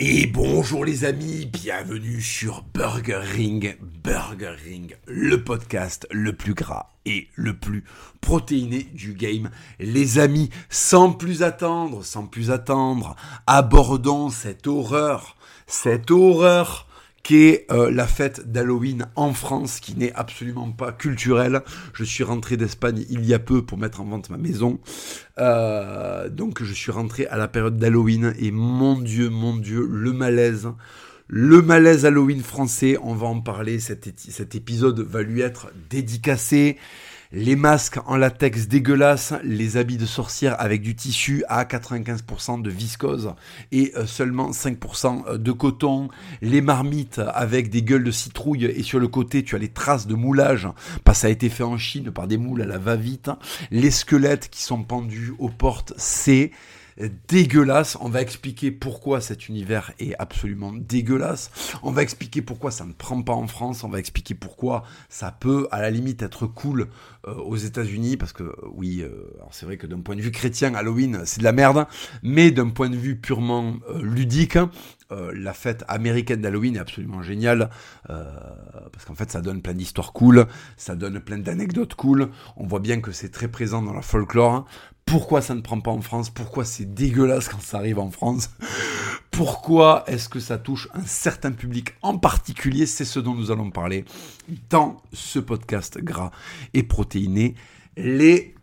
Et bonjour les amis, bienvenue sur Burger Ring, Burger Ring, le podcast le plus gras et le plus protéiné du game. Les amis, sans plus attendre, sans plus attendre, abordons cette horreur, cette horreur qu'est euh, la fête d'Halloween en France, qui n'est absolument pas culturelle. Je suis rentré d'Espagne il y a peu pour mettre en vente ma maison. Euh, donc je suis rentré à la période d'Halloween et mon Dieu, mon Dieu, le malaise. Le malaise Halloween français, on va en parler, cet, cet épisode va lui être dédicacé les masques en latex dégueulasses, les habits de sorcière avec du tissu à 95% de viscose et euh, seulement 5% euh, de coton, les marmites avec des gueules de citrouille et sur le côté tu as les traces de moulage. Parce que ça a été fait en Chine par des moules à la va-vite, les squelettes qui sont pendus aux portes C, dégueulasse. On va expliquer pourquoi cet univers est absolument dégueulasse. On va expliquer pourquoi ça ne prend pas en France. On va expliquer pourquoi ça peut, à la limite, être cool euh, aux États-Unis. Parce que, oui, euh, c'est vrai que d'un point de vue chrétien, Halloween, c'est de la merde. Mais d'un point de vue purement euh, ludique, la fête américaine d'Halloween est absolument géniale parce qu'en fait ça donne plein d'histoires cool, ça donne plein d'anecdotes cool. On voit bien que c'est très présent dans la folklore pourquoi ça ne prend pas en France, pourquoi c'est dégueulasse quand ça arrive en France, pourquoi est-ce que ça touche un certain public en particulier, c'est ce dont nous allons parler dans ce podcast gras et protéiné, les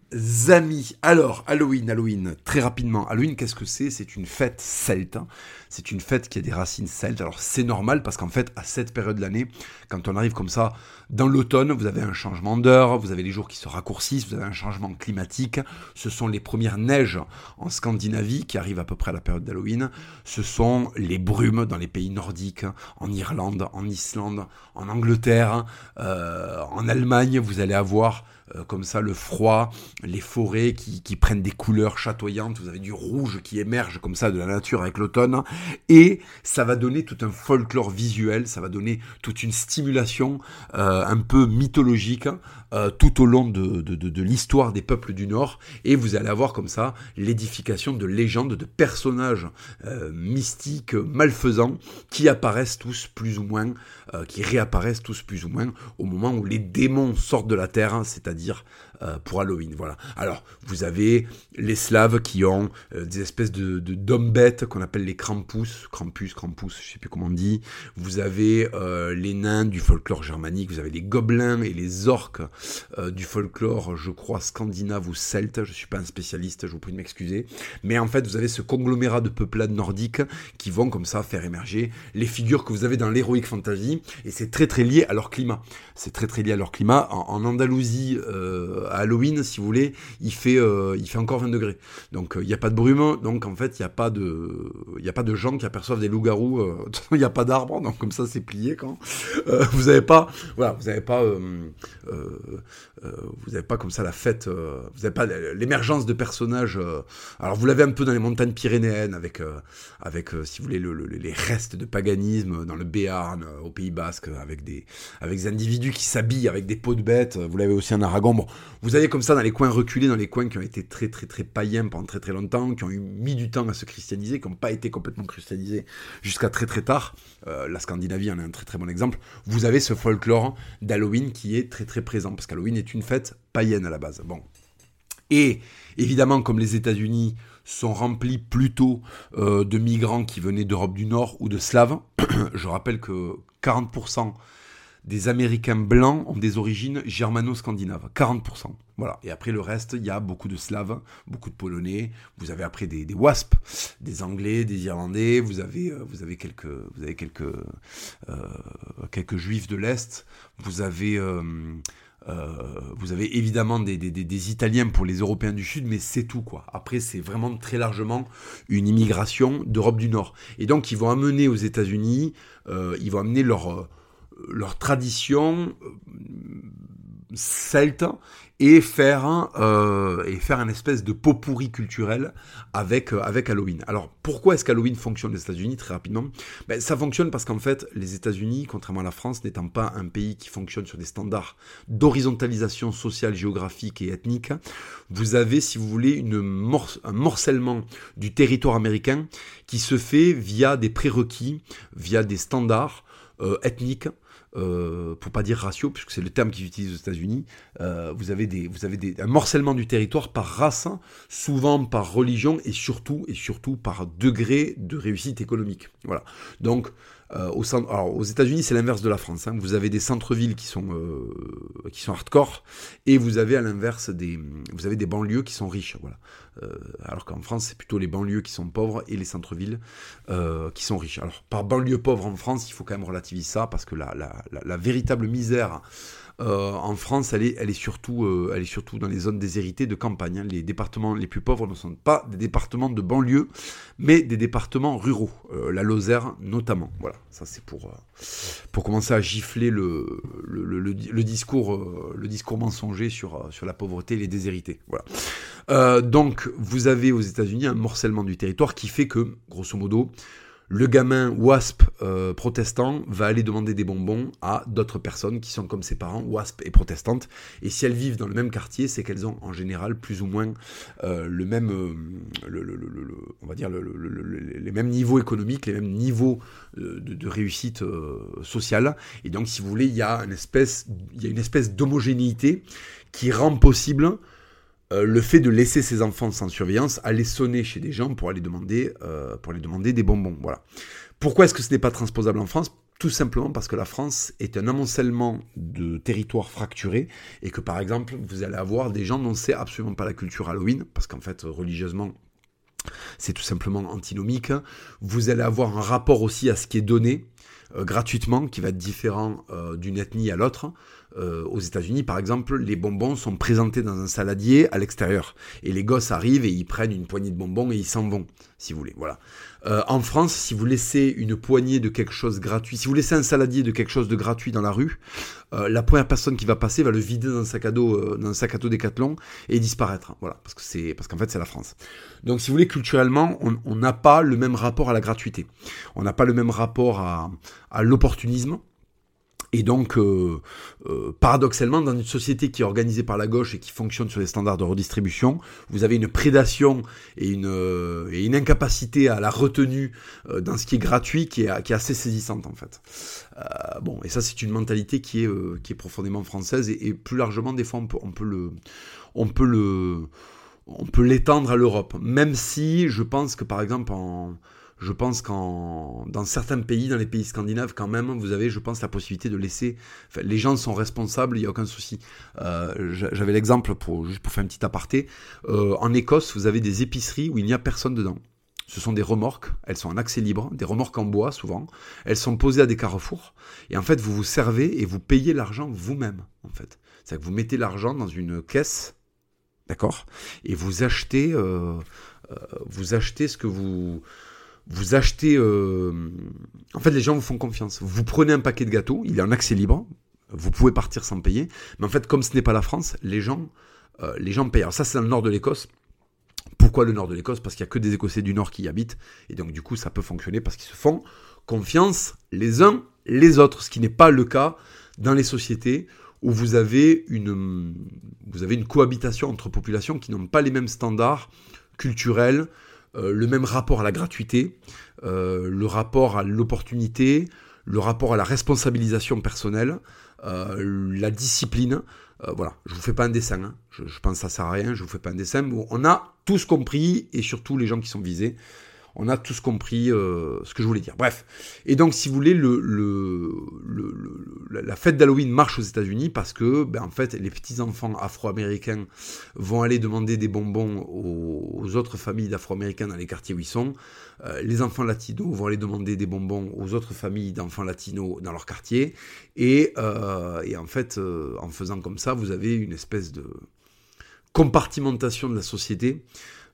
amis. Alors, Halloween, Halloween, très rapidement, Halloween, qu'est-ce que c'est? C'est une fête celte. Hein. C'est une fête qui a des racines celtes. Alors, c'est normal parce qu'en fait, à cette période de l'année, quand on arrive comme ça, dans l'automne, vous avez un changement d'heure, vous avez les jours qui se raccourcissent, vous avez un changement climatique. Ce sont les premières neiges en Scandinavie qui arrivent à peu près à la période d'Halloween. Ce sont les brumes dans les pays nordiques, en Irlande, en Islande, en Angleterre, euh, en Allemagne. Vous allez avoir euh, comme ça le froid, les forêts qui, prennent des couleurs chatoyantes, vous avez du rouge qui émerge comme ça de la nature avec l'automne, et ça va donner tout un folklore visuel, ça va donner toute une stimulation euh, un peu mythologique euh, tout au long de, de, l'histoire des peuples du Nord, et vous allez avoir comme ça l'édification de légendes, de personnages mystiques, malfaisants, qui apparaissent tous plus ou moins, qui réapparaissent tous plus ou moins au moment où les démons sortent de la terre, hein, c'est-à-dire euh, pour Halloween. Voilà. Alors, vous avez les Slaves qui ont euh, des espèces de, d'hommes bêtes qu'on appelle les Krampus, Krampus, Krampus, je sais plus comment on dit. Vous avez euh, les nains du folklore germanique, vous avez les gobelins et les orques du folklore, je crois, scandinave ou celte. Je suis pas un spécialiste, je vous prie de m'excuser. Mais en fait, vous avez ce conglomérat de peuplades nordiques qui vont comme ça faire émerger les figures que vous avez dans l'heroic fantasy. Et c'est très très lié à leur climat. C'est très très lié à leur climat. En, en Andalousie, à Halloween, si vous voulez, il fait, euh, il fait encore 20 degrés. Donc euh, il n'y a pas de brume, donc en fait il n'y a pas de, a pas de gens qui aperçoivent des loups-garous. Euh, il n'y a pas d'arbres, donc comme ça c'est plié quand. vous n'avez pas, voilà, vous n'avez pas, vous n'avez pas comme ça la fête, vous n'avez pas l'émergence de personnages. alors vous l'avez un peu dans les montagnes pyrénéennes avec, avec si vous voulez les restes de paganisme dans le Béarn, au Pays Basque, avec des, avec des individus qui s'habillent avec des peaux de bêtes. Vous l'avez aussi en Aragon. Bon, vous avez comme ça dans les coins reculés, dans les coins qui ont été très très très païens pendant très très longtemps, qui ont eu mis du temps à se christianiser, qui n'ont pas été complètement christianisés jusqu'à très très tard. Euh, la Scandinavie en est un très très bon exemple. Vous avez ce folklore d'Halloween qui est très très présent, parce qu'Halloween est une fête païenne à la base. Bon. Et évidemment, comme les États-Unis sont remplis plutôt euh, de migrants qui venaient d'Europe du Nord ou de Slaves, je rappelle que 40% des Américains blancs ont des origines germano-scandinaves, 40%. Voilà. Et après le reste, il y a beaucoup de Slaves, beaucoup de Polonais. Vous avez après des, des Wasps, des Anglais, des Irlandais. Vous avez, euh, vous avez quelques, vous avez quelques, euh, quelques Juifs de l'est. Vous avez euh, vous avez évidemment des, des, des, Italiens pour les Européens du Sud, mais c'est tout quoi. Après, c'est vraiment très largement une immigration d'Europe du Nord. Et donc, ils vont amener aux États-Unis, euh, ils vont amener leur leur tradition, celte et faire un, euh, et faire un espèce de pot pourri culturel avec, euh, avec Halloween. Alors pourquoi est-ce qu'Halloween fonctionne aux États-Unis très rapidement? Ben, Ça fonctionne parce qu'en fait les États-Unis, contrairement à la France, n'étant pas un pays qui fonctionne sur des standards d'horizontalisation sociale, géographique et ethnique, vous avez, si vous voulez, une un morcellement du territoire américain qui se fait via des prérequis, via des standards euh, ethniques euh, pour pas dire ratio, puisque c'est le terme qu'ils utilisent aux États-Unis, euh, vous avez, des, vous avez des, un morcellement du territoire par race, souvent par religion et surtout, et surtout par degré de réussite économique. Voilà. Donc, euh, au aux États-Unis, c'est l'inverse de la France. Hein. Vous avez des centres-villes qui sont euh, qui sont hardcore, et vous avez à l'inverse des vous avez des banlieues qui sont riches. Voilà. Euh, alors qu'en France, c'est plutôt les banlieues qui sont pauvres et les centres-villes qui sont riches. Alors par banlieue pauvre en France, il faut quand même relativiser ça parce que la, la, la véritable misère euh, en France, elle est, elle, est surtout, euh, elle est surtout dans les zones déshéritées de campagne. Hein. Les départements les plus pauvres ne sont pas des départements de banlieue, mais des départements ruraux. Euh, la Lozère notamment. Voilà, ça c'est pour, pour commencer à gifler le, discours, le discours mensonger sur, sur la pauvreté et les déshérités. Voilà. donc, vous avez aux États-Unis un morcellement du territoire qui fait que, grosso modo, le gamin WASP euh, protestant va aller demander des bonbons à d'autres personnes qui sont comme ses parents, WASP et protestantes. Et si elles vivent dans le même quartier, c'est qu'elles ont en général plus ou moins euh, le même, euh, on va dire les mêmes niveaux économiques, les mêmes niveaux de, réussite sociale. Et donc, si vous voulez, il y a une espèce, il y a une espèce d'homogénéité qui rend possible euh, le fait de laisser ses enfants sans surveillance, aller sonner chez des gens pour aller demander, euh, pour demander des bonbons. Voilà. Pourquoi est-ce que ce n'est pas transposable en France? Tout simplement parce que la France est un amoncellement de territoires fracturés et que par exemple vous allez avoir des gens dont c'est absolument pas la culture Halloween parce qu'en fait religieusement c'est tout simplement antinomique. Vous allez avoir un rapport aussi à ce qui est donné euh, gratuitement qui va être différent d'une ethnie à l'autre. Euh, aux États-Unis, par exemple, les bonbons sont présentés dans un saladier à l'extérieur. Et les gosses arrivent et ils prennent une poignée de bonbons et ils s'en vont, si vous voulez. Voilà. Euh, en France, si vous laissez une poignée de quelque chose gratuit, si vous laissez un saladier de quelque chose de gratuit dans la rue, euh, la première personne qui va passer va le vider dans un sac à dos, dans un sac à dos décathlon et disparaître. Voilà, parce que c'est parce qu'en fait c'est la France. Donc, si vous voulez, culturellement, on n'a pas le même rapport à la gratuité. On n'a pas le même rapport à, à l'opportunisme. Et donc, euh, euh, paradoxalement, dans une société qui est organisée par la gauche et qui fonctionne sur des standards de redistribution, vous avez une prédation et une, euh, incapacité à la retenue dans ce qui est gratuit qui est, assez saisissante en fait. bon, et ça c'est une mentalité qui est, profondément française et, plus largement, des fois, on peut l'étendre à l'Europe, même si je pense que par exemple en, je pense qu'en dans certains pays, dans les pays scandinaves, quand même, vous avez, je pense, la possibilité de laisser. les gens sont responsables, il n'y a aucun souci. Euh, J'avais l'exemple pour juste pour faire un petit aparté. Euh, en Écosse, vous avez des épiceries où il n'y a personne dedans. Ce sont des remorques, elles sont en accès libre, des remorques en bois souvent. Elles sont posées à des carrefours. Et en fait, vous vous servez et vous payez l'argent vous-même, en fait. C'est-à-dire que vous mettez l'argent dans une caisse, d'accord Et vous achetez, euh, vous achetez ce que vous, vous achetez... Euh, en fait, les gens vous font confiance. Vous prenez un paquet de gâteaux, il est en accès libre, vous pouvez partir sans payer. Mais en fait, comme ce n'est pas la France, les gens, euh, les gens payent. Alors ça, c'est dans le nord de l'Écosse. Pourquoi le nord de l'Écosse? Parce qu'il n'y a que des Écossais du nord qui y habitent. Et donc, du coup, ça peut fonctionner parce qu'ils se font confiance les uns les autres. Ce qui n'est pas le cas dans les sociétés où vous avez une, vous avez une cohabitation entre populations qui n'ont pas les mêmes standards culturels, euh, le même rapport à la gratuité, euh, le rapport à l'opportunité, le rapport à la responsabilisation personnelle, euh, la discipline. voilà, je vous fais pas un dessin, hein. je, pense que ça sert à rien, je vous fais pas un dessin, on a tous compris, et surtout les gens qui sont visés, on a tous compris euh, ce que je voulais dire. Bref. Et donc, si vous voulez, le, la fête d'Halloween marche aux États-Unis parce que, ben, en fait, les petits-enfants afro-américains vont aller demander des bonbons aux, autres familles d'afro-américains dans les quartiers où ils sont. Euh, les enfants latinos vont aller demander des bonbons aux autres familles d'enfants latinos dans leur quartier. Et, euh, et en fait, en faisant comme ça, vous avez une espèce de compartimentation de la société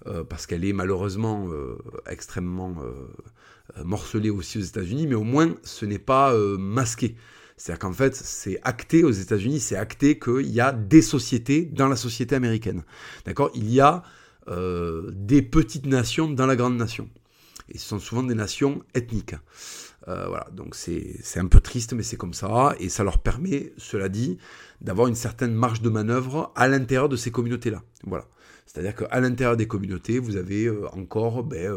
euh, parce qu'elle est malheureusement euh, extrêmement euh, morcelée aussi aux États-Unis, mais au moins ce n'est pas masqué. C'est-à-dire qu'en fait, c'est acté aux États-Unis, c'est acté qu'il y a des sociétés dans la société américaine. D'accord? Il y a des petites nations dans la grande nation. Et ce sont souvent des nations ethniques. Voilà, donc c'est un peu triste, mais c'est comme ça. Et ça leur permet, cela dit, d'avoir une certaine marge de manœuvre à l'intérieur de ces communautés-là. Voilà. C'est-à-dire qu'à l'intérieur des communautés, vous avez euh, encore ben,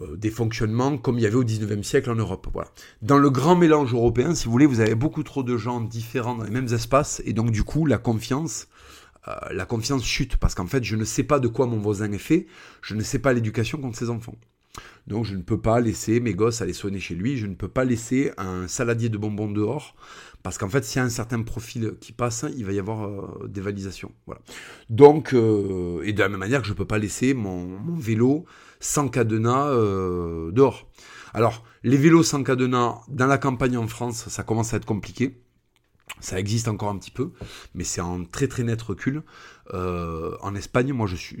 euh, des fonctionnements comme il y avait au 19e siècle en Europe. Voilà. Dans le grand mélange européen, si vous voulez, vous avez beaucoup trop de gens différents dans les mêmes espaces, et donc du coup, la confiance, euh, la confiance chute, parce qu'en fait, je ne sais pas de quoi mon voisin est fait, je ne sais pas l'éducation contre ses enfants. Donc je ne peux pas laisser mes gosses aller sonner chez lui, je ne peux pas laisser un saladier de bonbons dehors, parce qu'en fait, s'il y a un certain profil qui passe, il va y avoir euh, des validations. Voilà. Donc, et de la même manière que je ne peux pas laisser mon, mon vélo sans cadenas euh, dehors. Alors, les vélos sans cadenas dans la campagne en France, ça commence à être compliqué. Ça existe encore un petit peu, mais c'est en très très net recul. Euh, en Espagne, moi, je suis,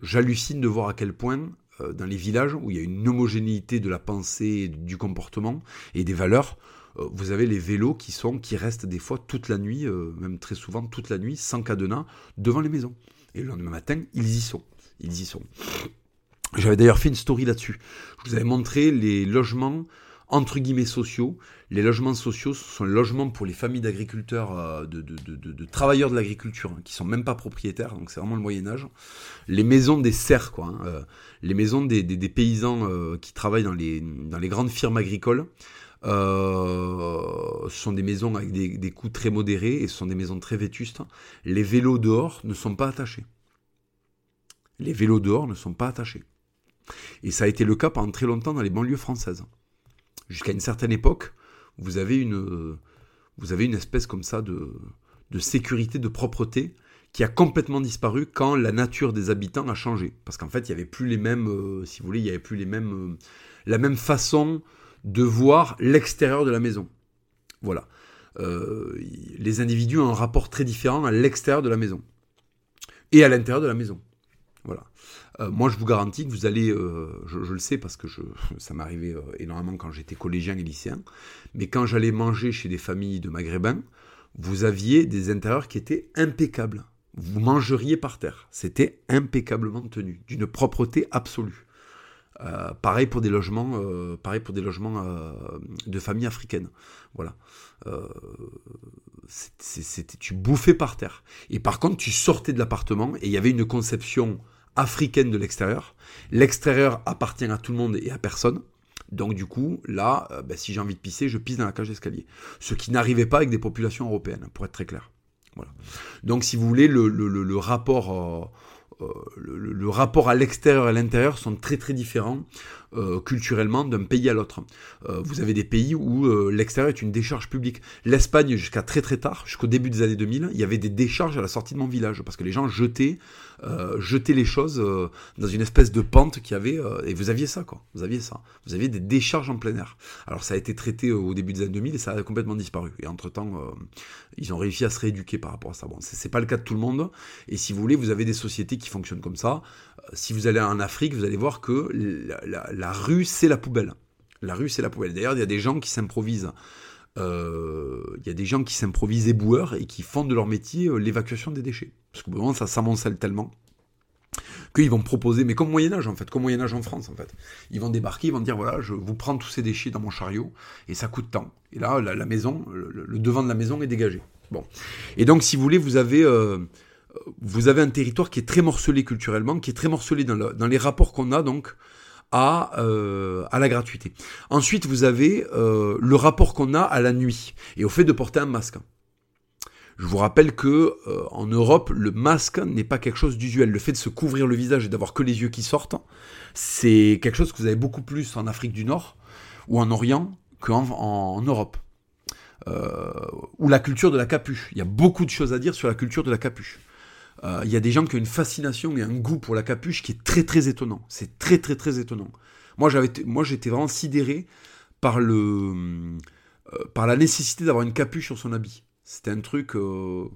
j'hallucine de voir à quel point euh, dans les villages où il y a une homogénéité de la pensée, du comportement et des valeurs, vous avez les vélos qui sont, qui restent des fois toute la nuit, même très souvent toute la nuit, sans cadenas, devant les maisons. Et le lendemain matin, ils y sont. Ils y sont. J'avais d'ailleurs fait une story là-dessus. Je vous avais montré les logements entre guillemets sociaux. Les logements sociaux, ce sont les logements pour les familles d'agriculteurs, euh, de, travailleurs de l'agriculture, hein, qui sont même pas propriétaires, donc c'est vraiment le Moyen Âge. Les maisons des serfs, quoi. Hein, euh, les maisons des, paysans euh, qui travaillent dans les grandes firmes agricoles. Ce sont des maisons avec des, des coûts très modérés et ce sont des maisons très vétustes. Les vélos dehors ne sont pas attachés. Les vélos dehors ne sont pas attachés. Et ça a été le cas pendant très longtemps dans les banlieues françaises. Jusqu'à une certaine époque, vous avez une, vous avez une espèce comme ça de, de sécurité, de propreté qui a complètement disparu quand la nature des habitants a changé. Parce qu'en fait, il n'y avait plus les mêmes, euh, si vous voulez, il n'y avait plus les mêmes, euh, la même façon de voir l'extérieur de la maison. Voilà. Euh, les individus ont un rapport très différent à l'extérieur de la maison et à l'intérieur de la maison. Voilà. Euh, moi, je vous garantis que vous allez, euh, je, le sais parce que ça m'arrivait énormément quand j'étais collégien et lycéen, mais quand j'allais manger chez des familles de maghrébins, vous aviez des intérieurs qui étaient impeccables. Vous mangeriez par terre. C'était impeccablement tenu, d'une propreté absolue. Pareil pour des logements, pareil pour des logements de familles africaines. Voilà. tu bouffais par terre. Et par contre, tu sortais de l'appartement et il y avait une conception africaine de l'extérieur. L'extérieur appartient à tout le monde et à personne. Donc du coup, là, euh, ben, si j'ai envie de pisser, je pisse dans la cage d'escalier. Ce qui n'arrivait pas avec des populations européennes, pour être très clair. Voilà. Donc si vous voulez, le, rapport... Euh, euh, le, rapport à l'extérieur et à l'intérieur sont très très différents culturellement d'un pays à l'autre. vous avez des pays où l'extérieur est une décharge publique. L'Espagne, jusqu'à très très tard, jusqu'au début des années 2000, il y avait des décharges à la sortie de mon village parce que les gens jetaient euh, jeter les choses euh, dans une espèce de pente qui avait euh, et vous aviez ça quoi. Vous aviez ça. Vous aviez des décharges en plein air. Alors ça a été traité au début des années 2000 et ça a complètement disparu. Et entre temps ils ont réussi à se rééduquer par rapport à ça. Bon c'est pas le cas de tout le monde. Et si vous voulez vous avez des sociétés qui fonctionnent comme ça si vous allez en Afrique vous allez voir que la, rue c'est la poubelle la rue c'est la poubelle d'ailleurs il y a des gens qui s'improvisent il y a des gens qui s'improvisent éboueurs et qui font de leur métier l'évacuation des déchets. Parce que moment, ça s'amoncelle tellement qu'ils vont proposer, mais comme Moyen-Âge en fait, comme Moyen-Âge en France en fait. Ils vont débarquer, ils vont dire voilà, je vous prends tous ces déchets dans mon chariot et ça coûte tant. Et là, la, maison, le, devant de la maison est dégagé. Bon. Et donc, si vous voulez, vous avez, euh, vous avez un territoire qui est très morcelé culturellement, qui est très morcelé dans, les rapports qu'on a donc à, euh, à la gratuité. Ensuite, vous avez euh, le rapport qu'on a à la nuit et au fait de porter un masque. Je vous rappelle que euh, en Europe, le masque n'est pas quelque chose d'usuel. Le fait de se couvrir le visage et d'avoir que les yeux qui sortent, c'est quelque chose que vous avez beaucoup plus en Afrique du Nord ou en Orient qu'en en, Europe. Ou la culture de la capuche. Il y a beaucoup de choses à dire sur la culture de la capuche. Euh, il y a des gens qui ont une fascination et un goût pour la capuche qui est très très étonnant. C'est très très très étonnant. Moi, j'avais, moi, j'étais vraiment sidéré par le, par la nécessité d'avoir une capuche sur son habit. C'était un truc. Euh,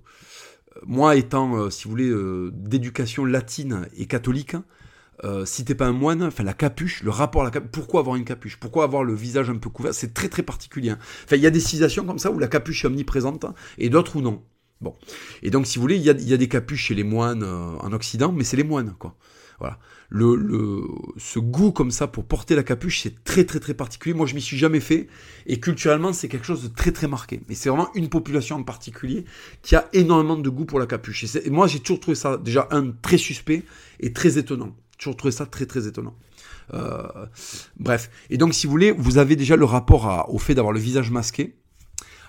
moi, étant, euh, si vous voulez, euh, d'éducation latine et catholique, euh, si t'es pas un moine, enfin la capuche, le rapport à la capuche, pourquoi avoir une capuche? Pourquoi avoir le visage un peu couvert? C'est très très particulier. Hein. Enfin, il y a des civilisations comme ça où la capuche est omniprésente et d'autres où non. Bon. Et donc, si vous voulez, il y a, des capuches chez les moines euh, en Occident, mais c'est les moines, quoi. Voilà. Le, le, ce goût comme ça pour porter la capuche, c'est très très très particulier. Moi, je m'y suis jamais fait. Et culturellement, c'est quelque chose de très très marqué. Mais c'est vraiment une population en particulier qui a énormément de goût pour la capuche. Et, moi, j'ai toujours trouvé ça déjà un très suspect et très étonnant. Toujours trouvé ça très très étonnant. Euh, bref. Et donc, si vous voulez, vous avez déjà le rapport au fait d'avoir le visage masqué.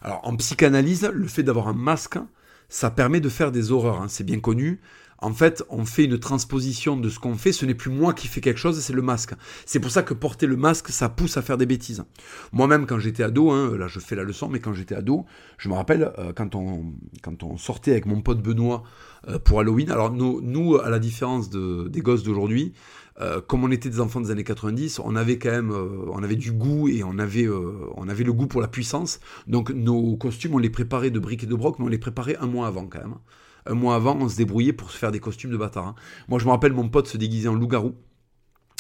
Alors, en psychanalyse, le fait d'avoir un masque, ça permet de faire des horreurs. Hein. C'est bien connu en fait, on fait une transposition de ce qu'on fait. Ce n'est plus moi qui fais quelque chose, c'est le masque. C'est pour ça que porter le masque, ça pousse à faire des bêtises. Moi-même, quand j'étais ado, hein, là je fais la leçon, mais quand j'étais ado, je me rappelle euh, quand, on, quand on sortait avec mon pote Benoît euh, pour Halloween. Alors nous, à la différence de, des gosses d'aujourd'hui, euh, comme on était des enfants des années 90, on avait quand même, on avait du goût et on avait, on avait le goût pour la puissance. Donc nos costumes, on les préparait de briques et de broc, mais on les préparait un mois avant quand même un mois avant, on se débrouillait pour se faire des costumes de bâtard. Hein. Moi, je me rappelle mon pote se déguiser en loup-garou.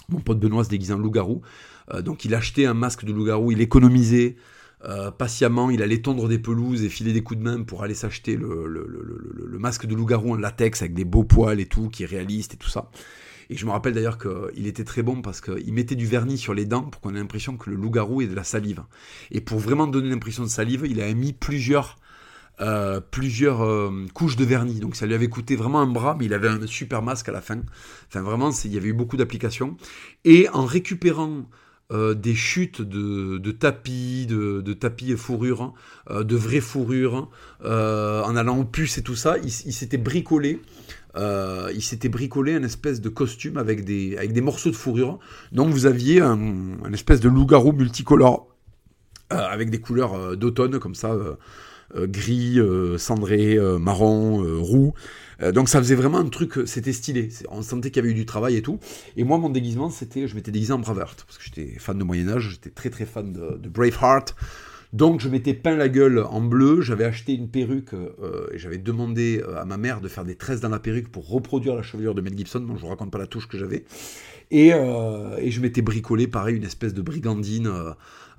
Mon pote Benoît se déguisait en loup-garou. Euh, donc, il achetait un masque de loup-garou, il économisait. Euh, patiemment, il allait tondre des pelouses et filer des coups de main pour aller s'acheter le, masque de loup-garou en latex avec des beaux poils et tout, qui est réaliste et tout ça. Et je me rappelle d'ailleurs qu'il était très bon parce qu'il mettait du vernis sur les dents pour qu'on ait l'impression que le loup-garou est de la salive. Et pour vraiment donner l'impression de salive, il a mis plusieurs euh, plusieurs euh, couches de vernis. Donc ça lui avait coûté vraiment un bras, mais il avait un super masque à la fin. Enfin vraiment, il y avait eu beaucoup d'applications. Et en récupérant euh, des chutes de, tapis, de, tapis et fourrures, de vraies fourrures, en allant aux puces et tout ça, il, s'était bricolé. Il s'était bricolé un espèce de costume avec des, avec des morceaux de fourrure. Donc vous aviez un, espèce de loup-garou multicolore avec des couleurs d'automne comme ça euh, gris, euh, cendré, euh, marron, roux. donc ça faisait vraiment un truc, c'était stylé. On sentait qu'il y avait eu du travail et tout. Et moi, mon déguisement, c'était, je m'étais déguisé en Braveheart parce que j'étais fan de Moyen Âge, j'étais très très fan de, Braveheart. Donc je m'étais peint la gueule en bleu, j'avais acheté une perruque et j'avais demandé à ma mère de faire des tresses dans la perruque pour reproduire la chevelure de Mel Gibson. Bon, je vous raconte pas la touche que j'avais. Et, et, je m'étais bricolé pareil une espèce de brigandine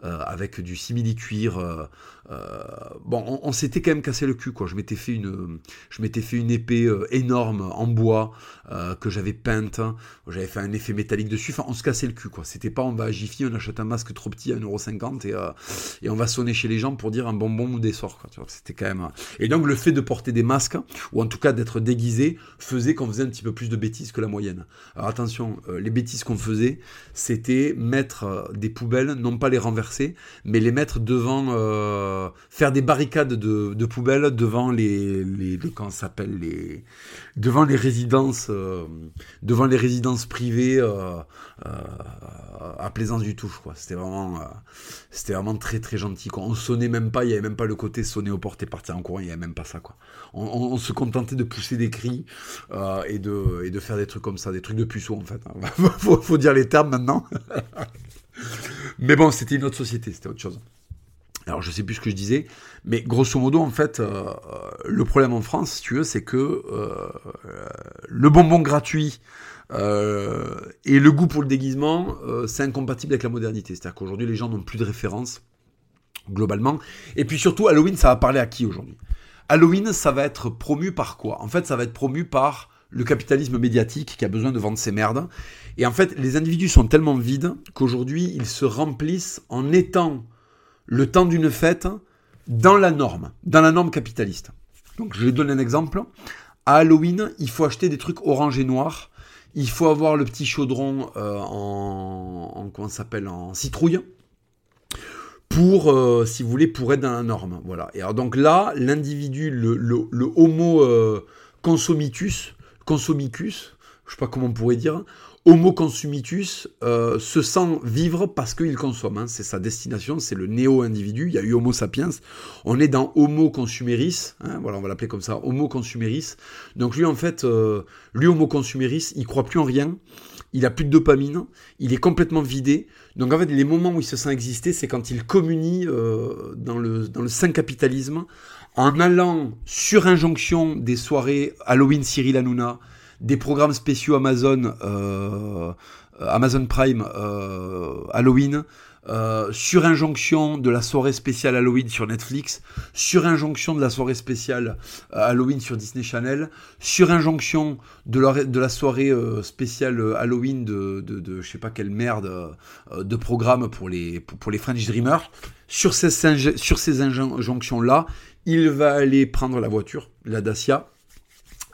avec du simili-cuir euh, bon, on, s'était quand même cassé le cul, quoi. Je m'étais fait une, je épée euh, énorme en bois euh, que j'avais peinte. J'avais fait un effet métallique dessus. Enfin, on se cassait le cul, quoi. C'était pas on va à on achète un masque trop petit à 1,50€ et, et on va sonner chez les gens pour dire un bonbon ou des sorts, quoi. C'était quand même. Et donc, le fait de porter des masques, ou en tout cas d'être déguisé, faisait qu'on faisait un petit peu plus de bêtises que la moyenne. Alors attention, les bêtises qu'on faisait, c'était mettre des poubelles, non pas les renverser, mais les mettre devant euh, faire des barricades de, poubelles devant les, les, s'appelle les devant les résidences euh, devant les résidences privées euh, à Plaisance du Touche quoi c'était vraiment c'était vraiment très très gentil quoi. on sonnait même pas il y avait même pas le côté sonner aux portes et partir en courant il y avait même pas ça quoi on, se contentait de pousser des cris et de et de faire des trucs comme ça des trucs de puceau en fait hein. faut, faut dire les termes maintenant mais bon c'était une autre société c'était autre chose alors je sais plus ce que je disais, mais grosso modo en fait, euh, le problème en France, si tu veux, c'est que euh, le bonbon gratuit euh, et le goût pour le déguisement, c'est incompatible avec la modernité. C'est-à-dire qu'aujourd'hui les gens n'ont plus de référence globalement. Et puis surtout, Halloween, ça va parler à qui aujourd'hui? Halloween, ça va être promu par quoi? En fait, ça va être promu par le capitalisme médiatique qui a besoin de vendre ses merdes. Et en fait, les individus sont tellement vides qu'aujourd'hui, ils se remplissent en étant le temps d'une fête dans la norme, dans la norme capitaliste. Donc je vais donner un exemple. À Halloween, il faut acheter des trucs orange et noir. Il faut avoir le petit chaudron euh, en, comment s'appelle en citrouille pour, euh, si vous voulez, pour être dans la norme. Voilà. Et alors donc là, l'individu, le, homo euh, consomitus, consomicus, je sais pas comment on pourrait dire, Homo consumitus euh, se sent vivre parce qu'il consomme. Hein. C'est sa destination, c'est le néo-individu. Il y a eu Homo sapiens. On est dans Homo consumeris. Hein. voilà, on va l'appeler comme ça, Homo consumeris. Donc lui, en fait, euh, lui, Homo consumeris, il croit plus en rien. Il a plus de dopamine. Il est complètement vidé. Donc en fait, les moments où il se sent exister, c'est quand il communie euh, dans, le, dans le saint capitalisme en allant sur injonction des soirées Halloween Cyril Hanouna des programmes spéciaux Amazon, Amazon Prime, Halloween, euh, sur injonction de la soirée spéciale Halloween sur Netflix, sur injonction de la soirée spéciale euh, Halloween sur Disney Channel, sur injonction de la, soirée euh, spéciale Halloween de, de, je sais pas quelle merde de programme pour les, French Dreamers. Sur ces, sur ces injonctions-là, il va aller prendre la voiture, la Dacia,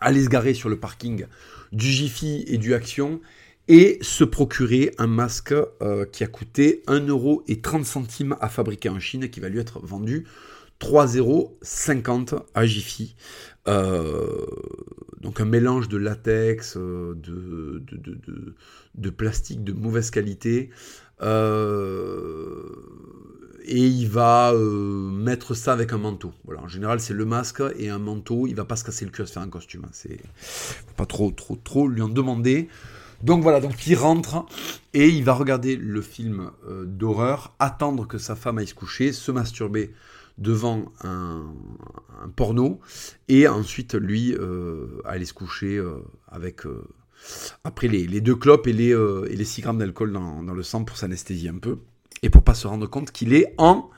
aller se garer sur le parking du Jiffy et du Action et se procurer un masque euh, qui a coûté 1,30€ à fabriquer en Chine et qui va lui être vendu 3,50€ à Jiffy. Euh, donc un mélange de latex, euh, de, de, plastique de mauvaise qualité. Et il va mettre ça avec un manteau. Voilà, en général, c'est le masque et un manteau. Il va pas se casser le cul à se faire un costume. Hein. C'est pas trop, trop, trop lui en demander. Donc voilà, donc il rentre et il va regarder le film euh, d'horreur, attendre que sa femme aille se coucher, se masturber devant un, porno et ensuite lui euh, aller se coucher euh, avec après les, deux clopes et les, et les 6 grammes d'alcool dans, le sang pour s'anesthésier un peu et pour pas se rendre compte qu'il est en,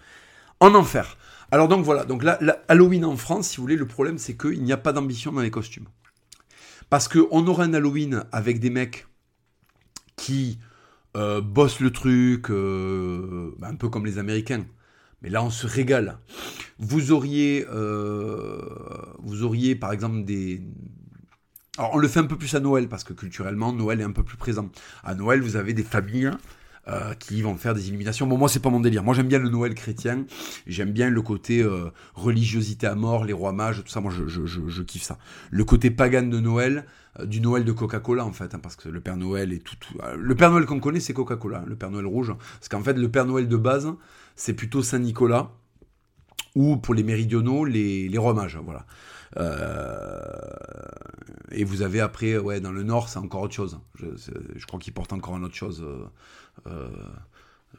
en enfer. Alors donc voilà, donc là, Halloween en France, si vous voulez, le problème c'est qu'il n'y a pas d'ambition dans les costumes. Parce qu'on aura un Halloween avec des mecs qui euh, bossent le truc, euh, bah, un peu comme les Américains. Mais là, on se régale. Vous auriez, euh, vous auriez par exemple des. Alors, on le fait un peu plus à Noël parce que culturellement, Noël est un peu plus présent. À Noël, vous avez des familles euh, qui vont faire des illuminations. Bon, moi, c'est pas mon délire. Moi, j'aime bien le Noël chrétien. J'aime bien le côté euh, religiosité à mort, les rois mages, tout ça. Moi, je, kiffe ça. Le côté pagan de Noël, euh, du Noël de Coca-Cola, en fait, hein, parce que le Père Noël est tout. le Père Noël qu'on connaît, c'est Coca-Cola, le Père Noël rouge. Parce qu'en fait, le Père Noël de base, c'est plutôt Saint-Nicolas ou pour les méridionaux, les, les rois mages. Voilà. Euh, et vous avez après, ouais, dans le nord, c'est encore autre chose. Je, crois qu'ils portent encore une autre chose. Euh,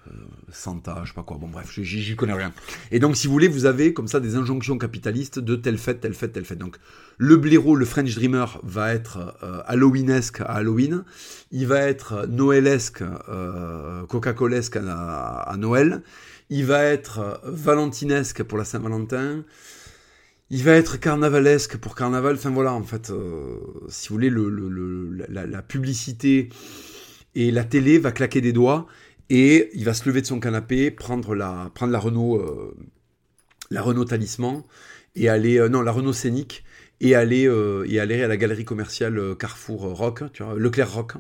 euh, Santa, je sais pas quoi, bon bref, j'y connais rien. Et donc si vous voulez, vous avez comme ça des injonctions capitalistes de telle fête, telle fête, telle fête. Donc le blaireau, le French Dreamer va être euh, Halloweenesque à Halloween, il va être Noëlesque, euh, Coca-Colesque à, à, Noël, il va être Valentinesque pour la Saint-Valentin, il va être carnavalesque pour carnaval, enfin voilà, en fait, si vous voulez, le, la, publicité et la télé va claquer des doigts et il va se lever de son canapé, prendre la, prendre la Renault, euh, la Renault Talisman et aller, euh, non, la Renault Scénic et aller, euh, et aller à la galerie commerciale Carrefour Rock, tu vois, Leclerc Rock,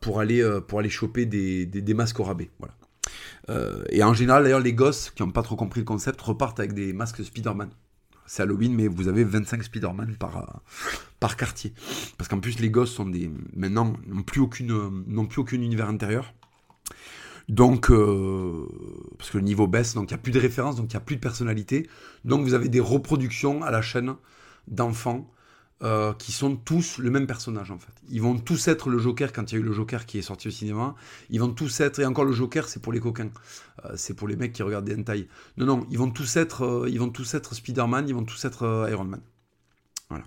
pour aller, pour aller choper des, des, masques au rabais, voilà. Et en général, d'ailleurs, les gosses qui n'ont pas trop compris le concept repartent avec des masques Spider-Man c'est Halloween, mais vous avez 25 Spider-Man par, par quartier. Parce qu'en plus, les gosses sont des, maintenant, n'ont plus, aucune, plus aucun univers intérieur. Donc, euh, parce que le niveau baisse, donc il n'y a plus de référence, donc il n'y a plus de personnalité. Donc vous avez des reproductions à la chaîne d'enfants euh, qui sont tous le même personnage en fait. Ils vont tous être le Joker quand il y a eu le Joker qui est sorti au cinéma. Ils vont tous être, et encore le Joker c'est pour les coquins, euh, c'est pour les mecs qui regardent des hentai. Non, non, ils vont tous être, euh, ils vont tous être Spider-Man, ils vont tous être Iron Man. Voilà.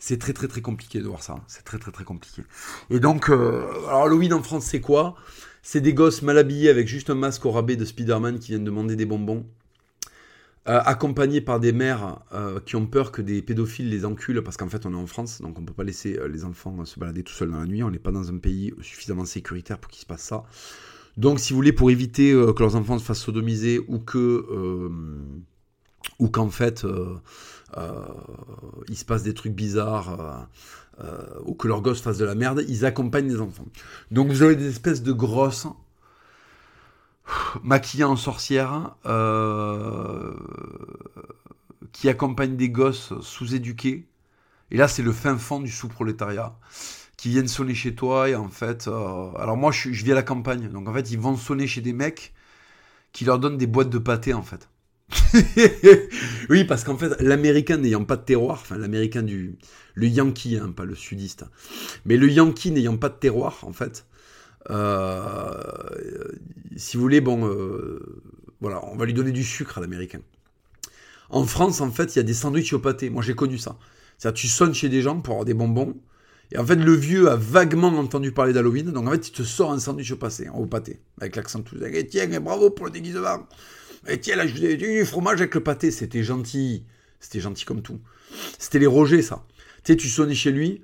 C'est très très très compliqué de voir ça. C'est très très très compliqué. Et donc, alors Halloween en France c'est quoi? C'est des gosses mal habillés avec juste un masque au rabais de Spider-Man qui viennent demander des bonbons. Euh, accompagnés par des mères euh, qui ont peur que des pédophiles les enculent, parce qu'en fait on est en France, donc on ne peut pas laisser euh, les enfants se balader tout seuls dans la nuit, on n'est pas dans un pays suffisamment sécuritaire pour qu'il se passe ça. Donc si vous voulez, pour éviter que leurs enfants se fassent sodomiser ou que... ou qu'en fait il se passe des trucs bizarres ou que leurs gosses fassent de la merde, ils accompagnent les enfants. Donc vous avez des espèces de grosses maquillée en sorcière, euh, qui accompagne des gosses sous-éduqués. Et là, c'est le fin fond du sous-prolétariat qui viennent sonner chez toi et en fait, euh, alors moi, je, je, vis à la campagne, donc en fait, ils vont sonner chez des mecs qui leur donnent des boîtes de pâté en fait. oui, parce qu'en fait, l'américain n'ayant pas de terroir, enfin l'américain du, le yankee, hein, pas le sudiste, mais le yankee n'ayant pas de terroir, en fait, si vous voulez, bon, euh, voilà, on va lui donner du sucre à l'américain. En France, en fait, il y a des sandwichs au pâté. Moi, j'ai connu ça. C'est-à-dire, tu sonnes chez des gens pour avoir des bonbons. Et en fait, le vieux a vaguement entendu parler d'Halloween. Donc, en fait, il te sort un sandwich au, pâté. Avec l'accent tout. Et tiens, bravo pour le déguisement. Et tiens, là, je vous ai du fromage avec le pâté. C'était gentil. C'était gentil comme tout. C'était les Rogers, ça. Tu sais, tu sonnais chez lui.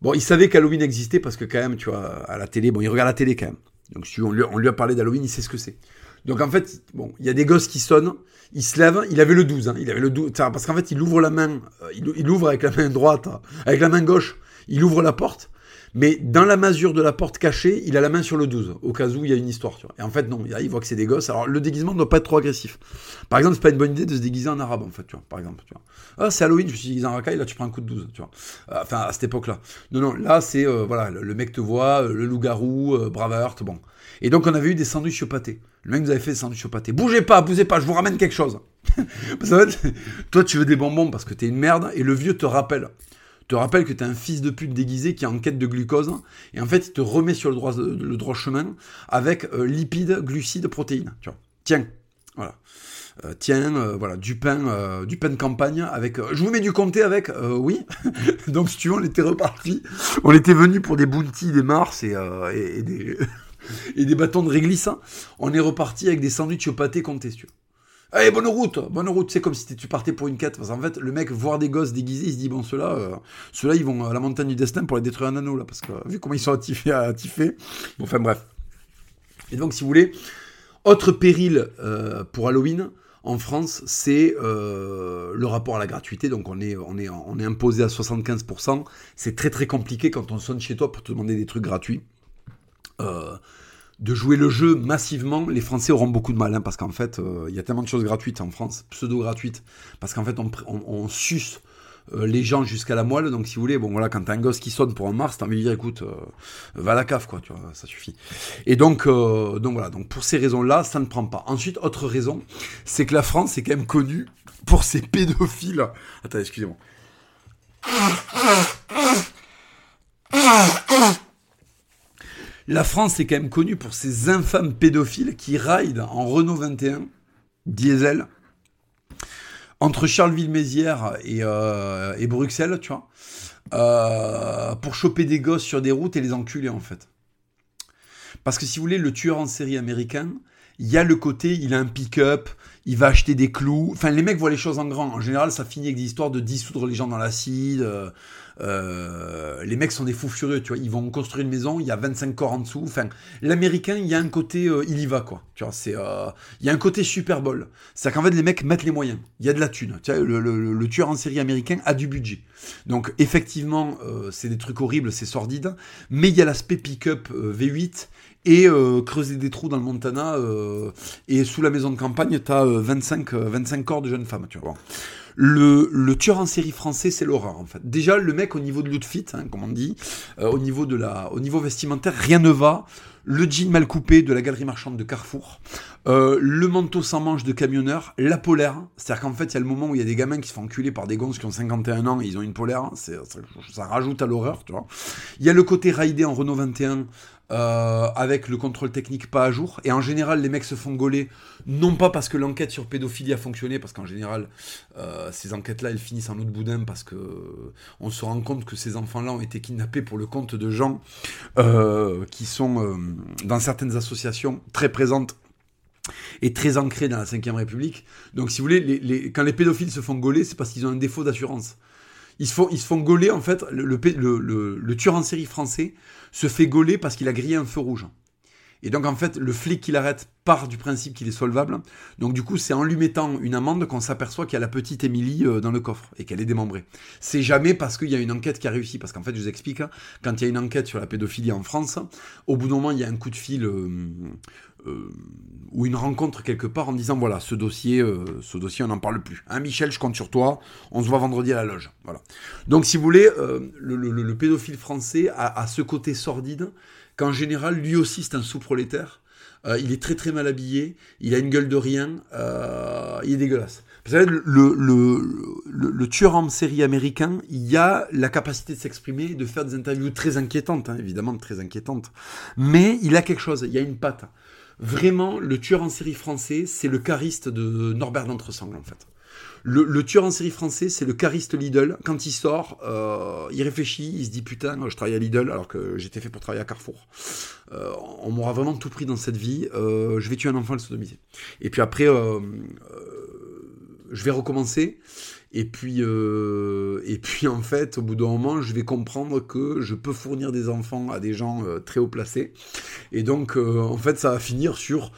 Bon, il savait qu'Halloween existait parce que, quand même, tu vois, à la télé, bon, il regarde la télé quand même. Donc, si on lui, a parlé d'Halloween, il sait ce que c'est. Donc, en fait, bon, il y a des gosses qui sonnent. Il se lève, il avait le 12, hein, il avait le 12, parce qu'en fait, il ouvre la main, euh, il, ouvre avec la main droite, hein, avec la main gauche, il ouvre la porte, mais dans la masure de la porte cachée, il a la main sur le 12, au cas où il y a une histoire. Tu vois. Et en fait, non, il voit que c'est des gosses. Alors, le déguisement ne doit pas être trop agressif. Par exemple, c'est pas une bonne idée de se déguiser en arabe, en fait, tu vois, par exemple. Ah, c'est Halloween, je suis déguisé en racaille, là, tu prends un coup de 12, tu vois. Euh, enfin, à cette époque-là. Non, non, là, c'est, euh, voilà, le, mec te voit, le loup-garou, euh, Braveheart, bon. Et donc, on avait eu des sandwichs au pâté. Le mec nous avait fait des sandwichs au pâté. Bougez pas, bougez pas, je vous ramène quelque chose. toi, tu veux des bonbons parce que t'es une merde, et le vieux te rappelle. Te rappelle que t'es un fils de pute déguisé qui est en quête de glucose, et en fait, il te remet sur le droit, chemin avec euh, lipides, glucides, protéines. Tu. Tiens, voilà. Euh, tiens, euh, voilà, du pain, du pain de campagne avec. je vous mets du comté avec, oui. Donc, si tu veux, on était reparti. On était venu pour des bounties, des mars et, des bâtons de réglisse. On est reparti avec des sandwichs au pâté contestieux. Allez, bonne route, bonne route. C'est comme si tu partais pour une quête. Parce qu'en fait, le mec, voir des gosses déguisés, il se dit bon, ceux-là, euh, ils vont à la montagne du destin pour les détruire un anneau là, parce que vu comment ils sont attifés, attifés. Bon, enfin bref. Et donc, si vous voulez, autre péril euh, pour Halloween en France, c'est euh, le rapport à la gratuité. Donc, on est, on est, on est imposé à 75%. C'est très très compliqué quand on sonne chez toi pour te demander des trucs gratuits. Euh, de jouer le jeu massivement, les Français auront beaucoup de mal, hein, parce qu'en fait, euh, il y a tellement de choses gratuites en France, pseudo-gratuites, parce qu'en fait, on, suce euh, les gens jusqu'à la moelle, donc si vous voulez, bon voilà, quand t'as un gosse qui sonne pour un Mars, t'as envie de dire, écoute, va à la cave, quoi, tu vois, ça suffit. Et donc, donc voilà, donc pour ces raisons-là, ça ne prend pas. Ensuite, autre raison, c'est que la France est quand même connue pour ses pédophiles. Attends, excusez-moi. La France est quand même connue pour ses infâmes pédophiles qui raident en Renault 21 diesel entre Charleville-Mézières et, euh, Bruxelles, tu vois, euh, pour choper des gosses sur des routes et les enculer en fait. Parce que si vous voulez, le tueur en série américain, il y a le côté, il a un pick-up, il va acheter des clous. Enfin, les mecs voient les choses en grand. En général, ça finit avec des histoires de dissoudre les gens dans l'acide. Euh, euh, les mecs sont des fous furieux, tu vois. Ils vont construire une maison, il y a 25 corps en dessous. Enfin, l'américain, il y a un côté, euh, il y va, quoi. Tu vois, c'est, il y a un côté Super Bowl. C'est-à-dire qu'en fait, les mecs mettent les moyens. Il y a de la thune. Tu vois, le, tueur en série américain a du budget. Donc, effectivement, c'est des trucs horribles, c'est sordide. Mais il y a l'aspect pick-up V8 et euh, creuser des trous dans le Montana. Euh, et sous la maison de campagne, tu as 25, 25 corps de jeunes femmes. Tu vois. Le, le, tueur en série français, c'est l'horreur en fait. Déjà, le mec au niveau de l'outfit, hein, comme on dit, euh, au niveau de la, au niveau vestimentaire, rien ne va. Le jean mal coupé de la galerie marchande de Carrefour, le manteau sans manche de camionneur, la polaire. C'est-à-dire qu'en fait, il y a le moment où il y a des gamins qui se font enculer par des gonzes qui ont 51 ans et ils ont une polaire. Ça, ça, rajoute à l'horreur, tu vois. Il y a le côté raidé en Renault 21 euh, avec le contrôle technique pas à jour. Et en général, les mecs se font gauler, non pas parce que l'enquête sur pédophilie a fonctionné, parce qu'en général, euh, ces enquêtes-là, elles finissent en autre boudin parce que on se rend compte que ces enfants-là ont été kidnappés pour le compte de gens euh, qui sont dans certaines associations très présentes et très ancrées dans la 5ème République. Donc, si vous voulez, quand les pédophiles se font gauler, c'est parce qu'ils ont un défaut d'assurance. Ils se font, gauler, en fait, le, tueur en série français se fait gauler parce qu'il a grillé un feu rouge. Et donc en fait, le flic qui l'arrête part du principe qu'il est solvable. Donc du coup, c'est en lui mettant une amende qu'on s'aperçoit qu'il y a la petite Émilie euh, dans le coffre et qu'elle est démembrée. C'est jamais parce qu'il y a une enquête qui a réussi. Parce qu'en fait, je vous explique, hein, quand il y a une enquête sur la pédophilie en France, au bout d'un moment, il y a un coup de fil euh, euh, ou une rencontre quelque part en disant voilà, ce dossier, ce dossier, on n'en parle plus. Hein, Michel, je compte sur toi. On se voit vendredi à la loge. Voilà. Donc si vous voulez, le, pédophile français a ce côté sordide qu'en général, lui aussi, c'est un sous-prolétaire. Euh, il est très très mal habillé, il a une gueule de rien, euh, il est dégueulasse. Vous savez, le, le, tueur en série américain, il a la capacité de s'exprimer, de faire des interviews très inquiétantes, hein, évidemment très inquiétantes, mais il a quelque chose, il y a une patte. Vraiment, le tueur en série français, c'est le chariste de Norbert d'Entresang, en fait. Le, tueur en série français, c'est le cariste Lidl. Quand il sort, euh, il réfléchit, il se dit putain, je travaille à Lidl alors que j'étais fait pour travailler à Carrefour. Euh, on m'aura vraiment tout pris dans cette vie. Euh, je vais tuer un enfant et le sodomiser. Et puis après, je vais recommencer. Et puis, euh, et puis en fait, au bout d'un moment, je vais comprendre que je peux fournir des enfants à des gens euh, très haut placés. Et donc, euh, en fait, ça va finir sur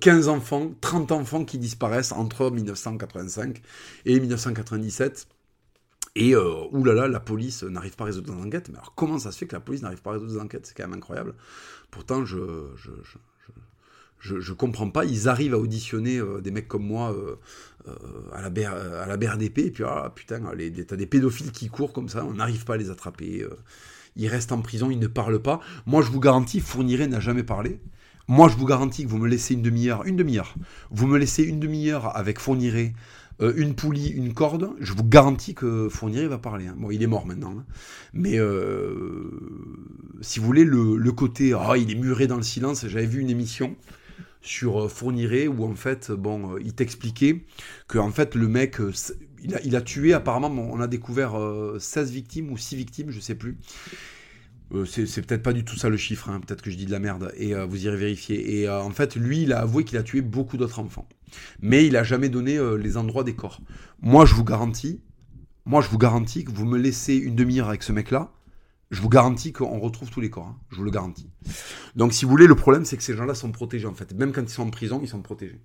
15 enfants, 30 enfants qui disparaissent entre 1985 et 1997. Et oulala, la police n'arrive pas à résoudre des enquêtes. Mais alors, comment ça se fait que la police n'arrive pas à résoudre des enquêtes? C'est quand même incroyable. Pourtant, je, je, je, je, comprends pas. Ils arrivent à auditionner des mecs comme moi à, la BR, à la BRDP, et puis ah, putain, t'as des pédophiles qui courent comme ça, on n'arrive pas à les attraper. Euh. ils restent en prison, ils ne parlent pas. Moi, je vous garantis, Fourniret n'a jamais parlé. Moi, je vous garantis que vous me laissez une demi-heure, une demi-heure. Vous me laissez une demi-heure avec Fourniret, euh, une poulie, une corde. Je vous garantis que Fourniret va parler. Hein. Bon, il est mort maintenant. Hein. Mais si vous voulez, le, le côté, ah, il est muré dans le silence. J'avais vu une émission sur euh, Fourniret où en fait, bon, euh, il t'expliquait que en fait le mec, euh, il a, tué apparemment, on a découvert 16 victimes ou 6 victimes, je sais plus. c'est peut-être pas du tout ça le chiffre, hein, peut-être que je dis de la merde, et vous irez vérifier. Et en fait, lui, il a avoué qu'il a tué beaucoup d'autres enfants. Mais il a jamais donné les endroits des corps. Moi, je vous garantis, moi, je vous garantis que vous me laissez une demi-heure avec ce mec-là, je vous garantis qu'on retrouve tous les corps. Hein. Je vous le garantis. Donc, si vous voulez, le problème, c'est que ces gens-là sont protégés, en fait. Même quand ils sont en prison, ils sont protégés.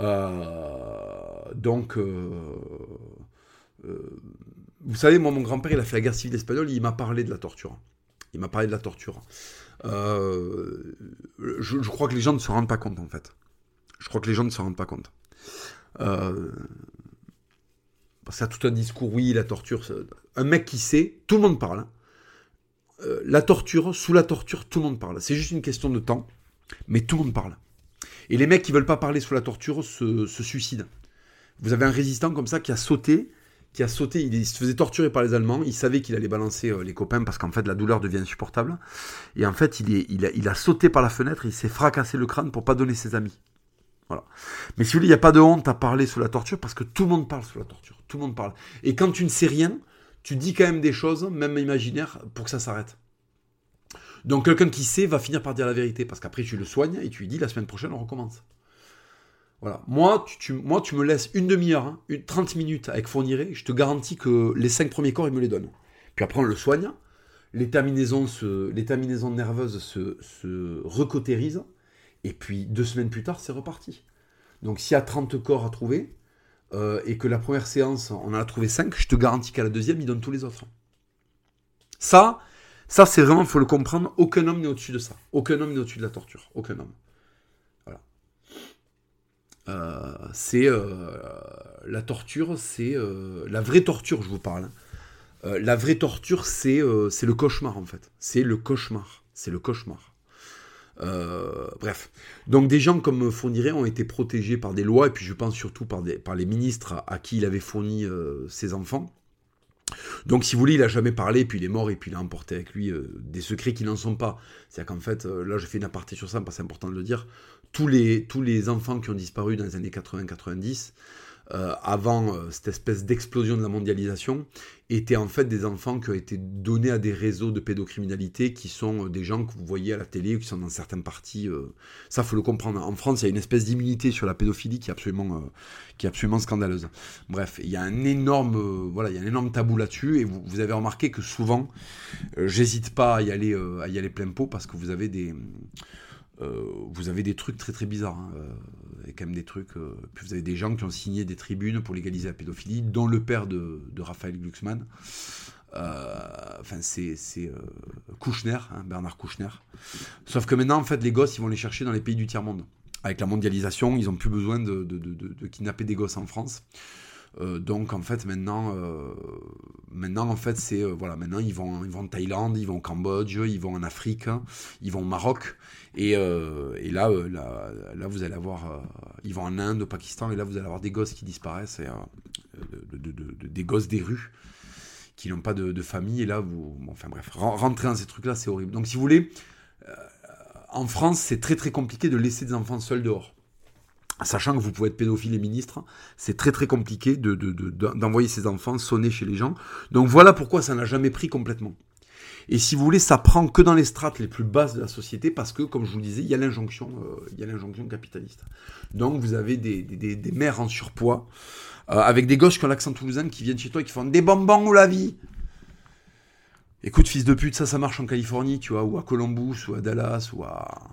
Euh, donc, euh, euh, vous savez, moi, mon grand-père, il a fait la guerre civile espagnole, il m'a parlé de la torture. Il m'a parlé de la torture. Je, je, crois que les gens ne se rendent pas compte, en fait. Je crois que les gens ne se rendent pas compte. parce y a tout un discours, oui, la torture, un mec qui sait, tout le monde parle. Hein. Euh, la torture, sous la torture, tout le monde parle. C'est juste une question de temps, mais tout le monde parle. Et les mecs qui veulent pas parler sous la torture se, suicident. Vous avez un résistant comme ça qui a sauté, qui a sauté, il, se faisait torturer par les Allemands, il savait qu'il allait balancer euh, les copains parce qu'en fait la douleur devient insupportable. Et en fait, il, a sauté par la fenêtre, il s'est fracassé le crâne pour pas donner ses amis. Voilà. Mais si vous voulez, il n'y a pas de honte à parler sous la torture parce que tout le monde parle sous la torture. Tout le monde parle. Et quand tu ne sais rien, tu dis quand même des choses, même imaginaires, pour que ça s'arrête. Donc quelqu'un qui sait va finir par dire la vérité, parce qu'après tu le soignes et tu lui dis la semaine prochaine on recommence. Voilà. Moi, tu, me laisses une demi-heure, hein, une 30 minutes avec Fourniret, je te garantis que les cinq premiers corps, il me les donne. Puis après, on le soigne, les terminaisons, se, nerveuses se, se et puis deux semaines plus tard, c'est reparti. Donc s'il y a 30 corps à trouver, euh, et que la première séance, on en a trouvé 5, je te garantis qu'à la deuxième, il donne tous les autres. Ça, ça c'est vraiment, il faut le comprendre, aucun homme n'est au-dessus de ça. Aucun homme n'est au-dessus de la torture. Aucun homme. Voilà. Euh, c'est euh, la torture, c'est la vraie torture, je vous parle. Hein. la vraie torture, c'est c'est le cauchemar en fait. C'est le cauchemar. C'est le cauchemar. Euh, bref. Donc des gens comme Fourniret ont été protégés par des lois, et puis je pense surtout par, les ministres à, qui il avait fourni euh, ses enfants. Donc si vous voulez, il a jamais parlé, puis il est mort, et puis il a emporté avec lui euh, des secrets qui n'en sont pas. C'est-à-dire qu'en fait, là je fais une aparté sur ça, parce que c'est important de le dire, tous les, tous les enfants qui ont disparu dans les années 80-90, euh, avant euh, cette espèce d'explosion de la mondialisation, étaient en fait des enfants qui ont été donnés à des réseaux de pédocriminalité qui sont euh, des gens que vous voyez à la télé ou qui sont dans certaines parties. ça, faut le comprendre. En France, il y a une espèce d'immunité sur la pédophilie qui est absolument, qui est absolument scandaleuse. Bref, il y a un énorme, voilà, il y a un énorme tabou là-dessus et vous, vous, avez remarqué que souvent, j'hésite pas à y aller, à y aller plein pot parce que vous avez des vous avez des trucs très très bizarres. Hein y a quand même des trucs. Euh, puis vous avez des gens qui ont signé des tribunes pour légaliser la pédophilie, dont le père de, Raphaël Glucksmann. Euh, enfin, c'est euh, Kouchner, hein, Bernard Kouchner. Sauf que maintenant, en fait, les gosses, ils vont les chercher dans les pays du tiers-monde. Avec la mondialisation, ils n'ont plus besoin de, kidnapper des gosses en France. Euh, donc en fait maintenant, euh, maintenant en fait c'est euh, voilà maintenant ils vont ils vont en Thaïlande, ils vont au Cambodge, ils vont en Afrique, ils vont au Maroc. Et, et là, là, là vous allez avoir ils vont en Inde, au Pakistan et là vous allez avoir des gosses qui disparaissent et, des gosses des rues qui n'ont pas de, famille. Et là vous enfin bref rentrer dans ces trucs là c'est horrible. Donc si vous voulez en France c'est très très compliqué de laisser des enfants seuls dehors Sachant que vous pouvez être pédophile et ministre, c'est très très compliqué d'envoyer de, ses enfants sonner chez les gens. Donc voilà pourquoi ça n'a jamais pris complètement. Et si vous voulez, ça prend que dans les strates les plus basses de la société parce que, comme je vous disais, il y a l'injonction, euh, il y a l'injonction capitaliste. Donc vous avez des, des, mères en surpoids euh, avec des gosses qui ont l'accent toulousain qui viennent chez toi et qui font des bonbons ou la vie. Écoute, fils de pute, ça, ça marche en Californie, tu vois, ou à Columbus, ou à Dallas, ou à,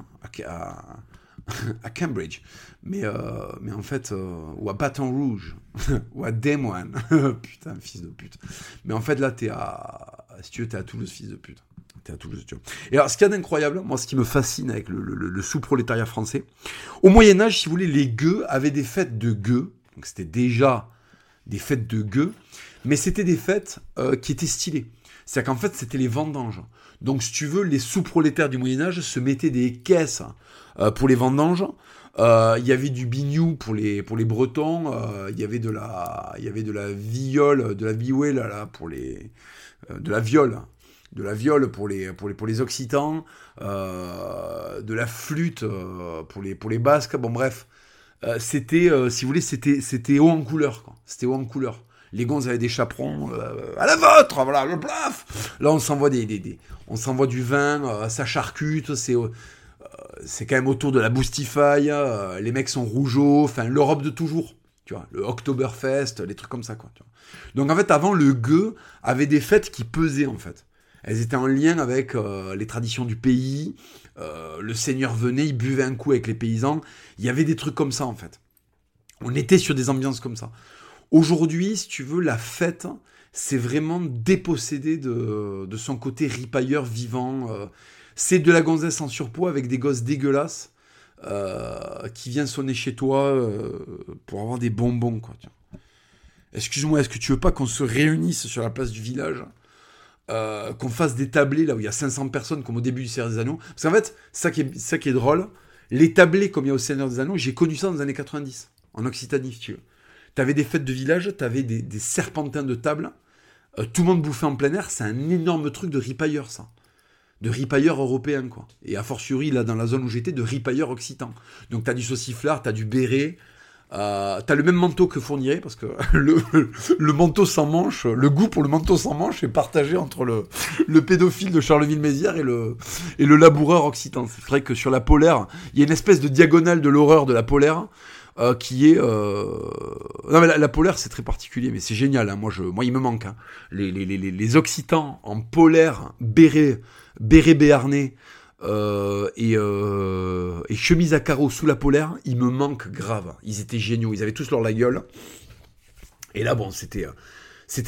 Cambridge. Mais, euh, mais en fait, ou à Baton Rouge, ou à Des Moines. Putain, fils de pute. Mais en fait, là, t'es à, si tu veux, t'es à Toulouse, fils de pute. T'es à Toulouse. Et alors, ce qu'il y a d'incroyable, moi, ce qui me fascine avec le, sous-prolétariat français, au Moyen-Âge, si vous voulez, les gueux avaient des fêtes de gueux. Donc, c'était déjà des fêtes de gueux, mais c'était des fêtes euh, qui étaient stylées. C'est-à-dire qu'en fait, c'était les vendanges. Donc, si tu veux, les sous-prolétaires du Moyen-Âge se mettaient des caisses euh, pour les vendanges. Euh, il y avait du bignou pour les, pour les Bretons. Il y avait de la, il y avait de la viole, de la biouée là, là pour les, euh, de la viole, de la viole pour les, pour les, pour les Occitans, euh, de la flûte euh, pour, les, pour les Basques, bon bref. c'était, si vous voulez, c'était, c'était haut en couleur. C'était haut en couleur. Les gonzes avaient des chaperons à la vôtre, voilà, le plaf. Là, on s'envoie des, on s'envoie du vin, ça charcute, c'est, c'est quand même autour de la boostify. les mecs sont rougeaux, enfin l'Europe de toujours, tu vois, le Oktoberfest, les trucs comme ça, quoi. Donc en fait, avant, le gueux avait des fêtes qui pesaient en fait. Elles étaient en lien avec euh, les traditions du pays. Euh, le seigneur venait, il buvait un coup avec les paysans. Il y avait des trucs comme ça en fait. On était sur des ambiances comme ça. Aujourd'hui, si tu veux, la fête, c'est vraiment dépossédé de, son côté ripailleur vivant. Euh. c'est de la gonzesse en surpoids avec des gosses dégueulasses qui viennent sonner chez toi pour avoir des bonbons. Excuse-moi, est-ce que tu veux pas qu'on se réunisse sur la place du village euh, qu'on fasse des tablés là où il y a 500 personnes comme au début du Seigneur des Anneaux? Parce qu'en fait, ça qui, est, ça qui est drôle, les tablés comme il y a au Seigneur des Anneaux, j'ai connu ça dans les années 90, en Occitanie, si tu veux. T'avais des fêtes de village, t'avais des, serpentins de table, euh, tout le monde bouffait en plein air, c'est un énorme truc de ripailleur, ça. De ripailleur européen, quoi. Et a fortiori, là, dans la zone où j'étais, de ripailleur occitan. Donc t'as du sauciflard, t'as du béret, euh, t'as le même manteau que Fournier, parce que le, manteau sans manche, le goût pour le manteau sans manche est partagé entre le, le pédophile de Charleville-Mézières et le, et le laboureur occitan. C'est vrai que sur la polaire, il y a une espèce de diagonale de l'horreur de la polaire. Euh, qui est euh... non mais la, polaire c'est très particulier mais c'est génial hein. moi il me manque hein. les, occitans en polaire béret béret béarnais euh, et, chemise à carreaux sous la polaire, ils me manquent grave. Ils étaient géniaux, ils avaient tous leur la gueule. Et là, bon, c'était,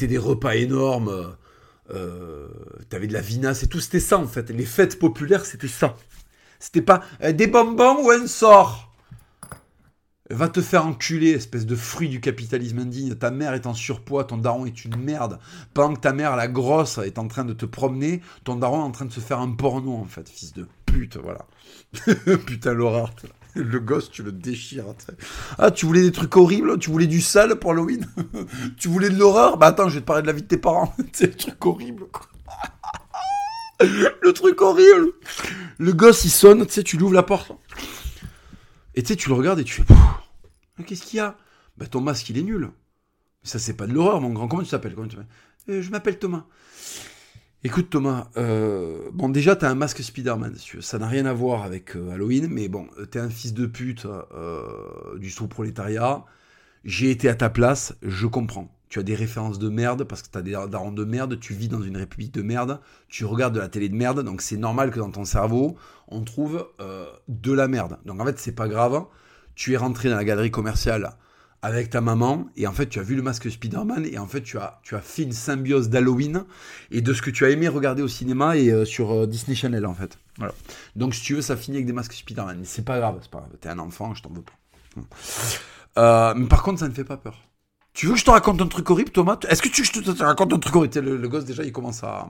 des repas énormes. T'avais de la vinasse et tout, c'était ça en fait. Les fêtes populaires, c'était ça. C'était pas des bonbons ou un sort. Va te faire enculer, espèce de fruit du capitalisme indigne. Ta mère est en surpoids, ton daron est une merde. Pendant que ta mère, la grosse, est en train de te promener, ton daron est en train de se faire un porno, en fait, fils de pute, voilà. Putain, l'horreur. Le gosse, tu le déchires. Ah, tu voulais des trucs horribles Tu voulais du sale pour Halloween? Tu voulais de l'horreur? Bah attends, je vais te parler de la vie de tes parents. C'est le truc horrible, quoi. le truc horrible Le gosse, il sonne, tu sais, tu lui ouvres la porte. Et tu sais, tu le regardes et tu fais. Qu'est-ce qu'il y a? Bah, ton masque, il est nul. Ça, c'est pas de l'horreur, mon grand. Comment tu t'appelles? Euh, Je m'appelle Thomas. Écoute, Thomas, euh, bon, déjà, t'as un masque Spider-Man, Ça n'a rien à voir avec euh, Halloween, mais bon, t'es un fils de pute du sous-prolétariat. J'ai été à ta place, je comprends. Tu as des références de merde parce que tu as des darons de merde, tu vis dans une république de merde, tu regardes de la télé de merde, donc c'est normal que dans ton cerveau, on trouve euh, de la merde. Donc en fait, c'est pas grave. Tu es rentré dans la galerie commerciale avec ta maman et en fait, tu as vu le masque Spider-Man et en fait, tu as, tu as fait une symbiose d'Halloween et de ce que tu as aimé regarder au cinéma et euh, sur euh, Disney Channel en fait. Voilà. Donc si tu veux, ça finit avec des masques Spider-Man. C'est pas grave, c'est pas grave. T'es un enfant, je t'en veux pas. mais par contre, ça ne fait pas peur. Tu veux que je te raconte un truc horrible, Thomas Est-ce que tu veux que je te, raconte un truc horrible le, gosse, déjà, il commence à,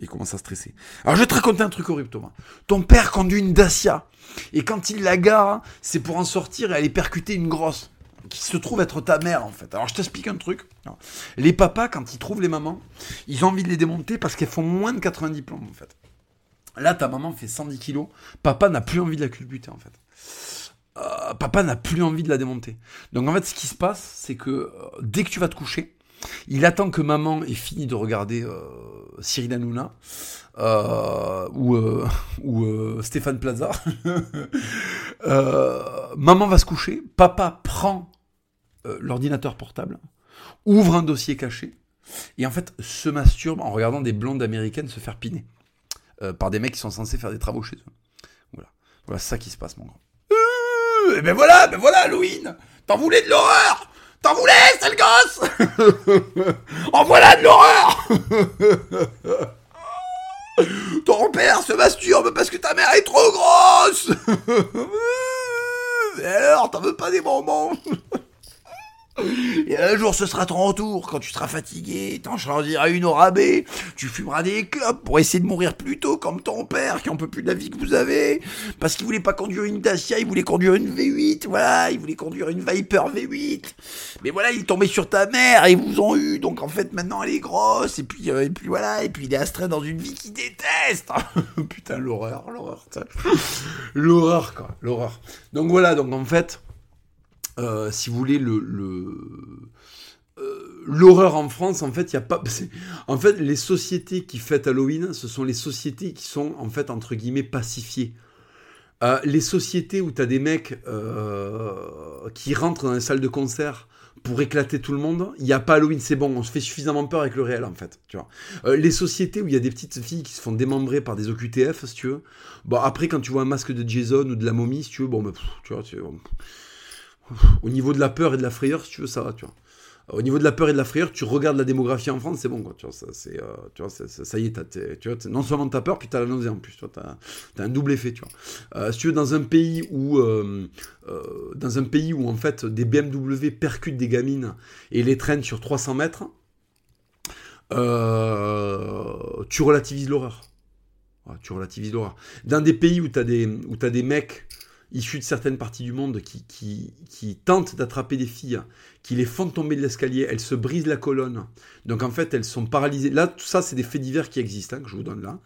il commence à stresser. Alors, je vais te raconter un truc horrible, Thomas. Ton père conduit une Dacia. Et quand il la gare, c'est pour en sortir et aller percuter une grosse. Qui se trouve être ta mère, en fait. Alors, je t'explique un truc. Les papas, quand ils trouvent les mamans, ils ont envie de les démonter parce qu'elles font moins de 90 plombs, en fait. Là, ta maman fait 110 kilos. Papa n'a plus envie de la culbuter, en fait. Euh, papa n'a plus envie de la démonter. Donc en fait, ce qui se passe, c'est que euh, dès que tu vas te coucher, il attend que maman ait fini de regarder euh, Cyril Hanouna ou, ou Stéphane Plaza. maman va se coucher, papa prend l'ordinateur portable, ouvre un dossier caché, et en fait se masturbe en regardant des blondes américaines se faire piner par des mecs qui sont censés faire des travaux chez eux. Voilà, voilà ça qui se passe, mon grand. Et ben voilà, ben voilà Halloween T'en voulais de l'horreur. T'en voulais, sale gosse. En voilà de l'horreur. Ton père se masturbe parce que ta mère est trop grosse. Et alors, t'en veux pas des bonbons? Et un jour, ce sera ton retour, quand tu seras fatigué, t'en choisiras une au rabais, tu fumeras des clopes pour essayer de mourir plus tôt comme ton père qui en peut plus de la vie que vous avez, parce qu'il voulait pas conduire une Dacia, il voulait conduire une V8, voilà, il voulait conduire une Viper V8. Mais voilà, il est tombé sur ta mère et ils vous ont eu, donc en fait maintenant elle est grosse, et puis, euh, et puis voilà, et puis il est astreint dans une vie qu'il déteste. Putain, l'horreur, l'horreur, l'horreur quoi, l'horreur. Donc voilà, donc en fait... Euh, si vous voulez, le, euh, l'horreur en France, en fait, il y a pas. En fait, les sociétés qui fêtent Halloween, ce sont les sociétés qui sont en fait entre guillemets pacifiées. Euh, les sociétés où tu as des mecs qui rentrent dans les salles de concert pour éclater tout le monde, il n'y a pas Halloween, c'est bon, on se fait suffisamment peur avec le réel en fait, tu vois. les sociétés où il y a des petites filles qui se font démembrer par des OQTF, si tu veux. Bon, après, quand tu vois un masque de Jason ou de la momie, si tu veux, bon, bah, tu vois, tu vois au niveau de la peur et de la frayeur, si tu veux, ça va, tu vois. Au niveau de la peur et de la frayeur, tu regardes la démographie en France, c'est bon, quoi. Tu vois, ça, euh, y est, tu non seulement t'as peur, puis t'as la nausée en plus, tu t'as, as un double effet, tu vois. Euh, si tu veux, dans un pays où, euh, dans un pays où en fait des BMW percutent des gamines et les traînent sur 300 mètres, tu relativises l'horreur. tu relativises l'horreur. Dans des pays où t'as des, où t'as des mecs issus de certaines parties du monde qui, tentent d'attraper des filles, qui les font tomber de l'escalier, elles se brisent la colonne. Donc en fait, elles sont paralysées. Là, tout ça, c'est des faits divers qui existent, hein, que je vous donne là.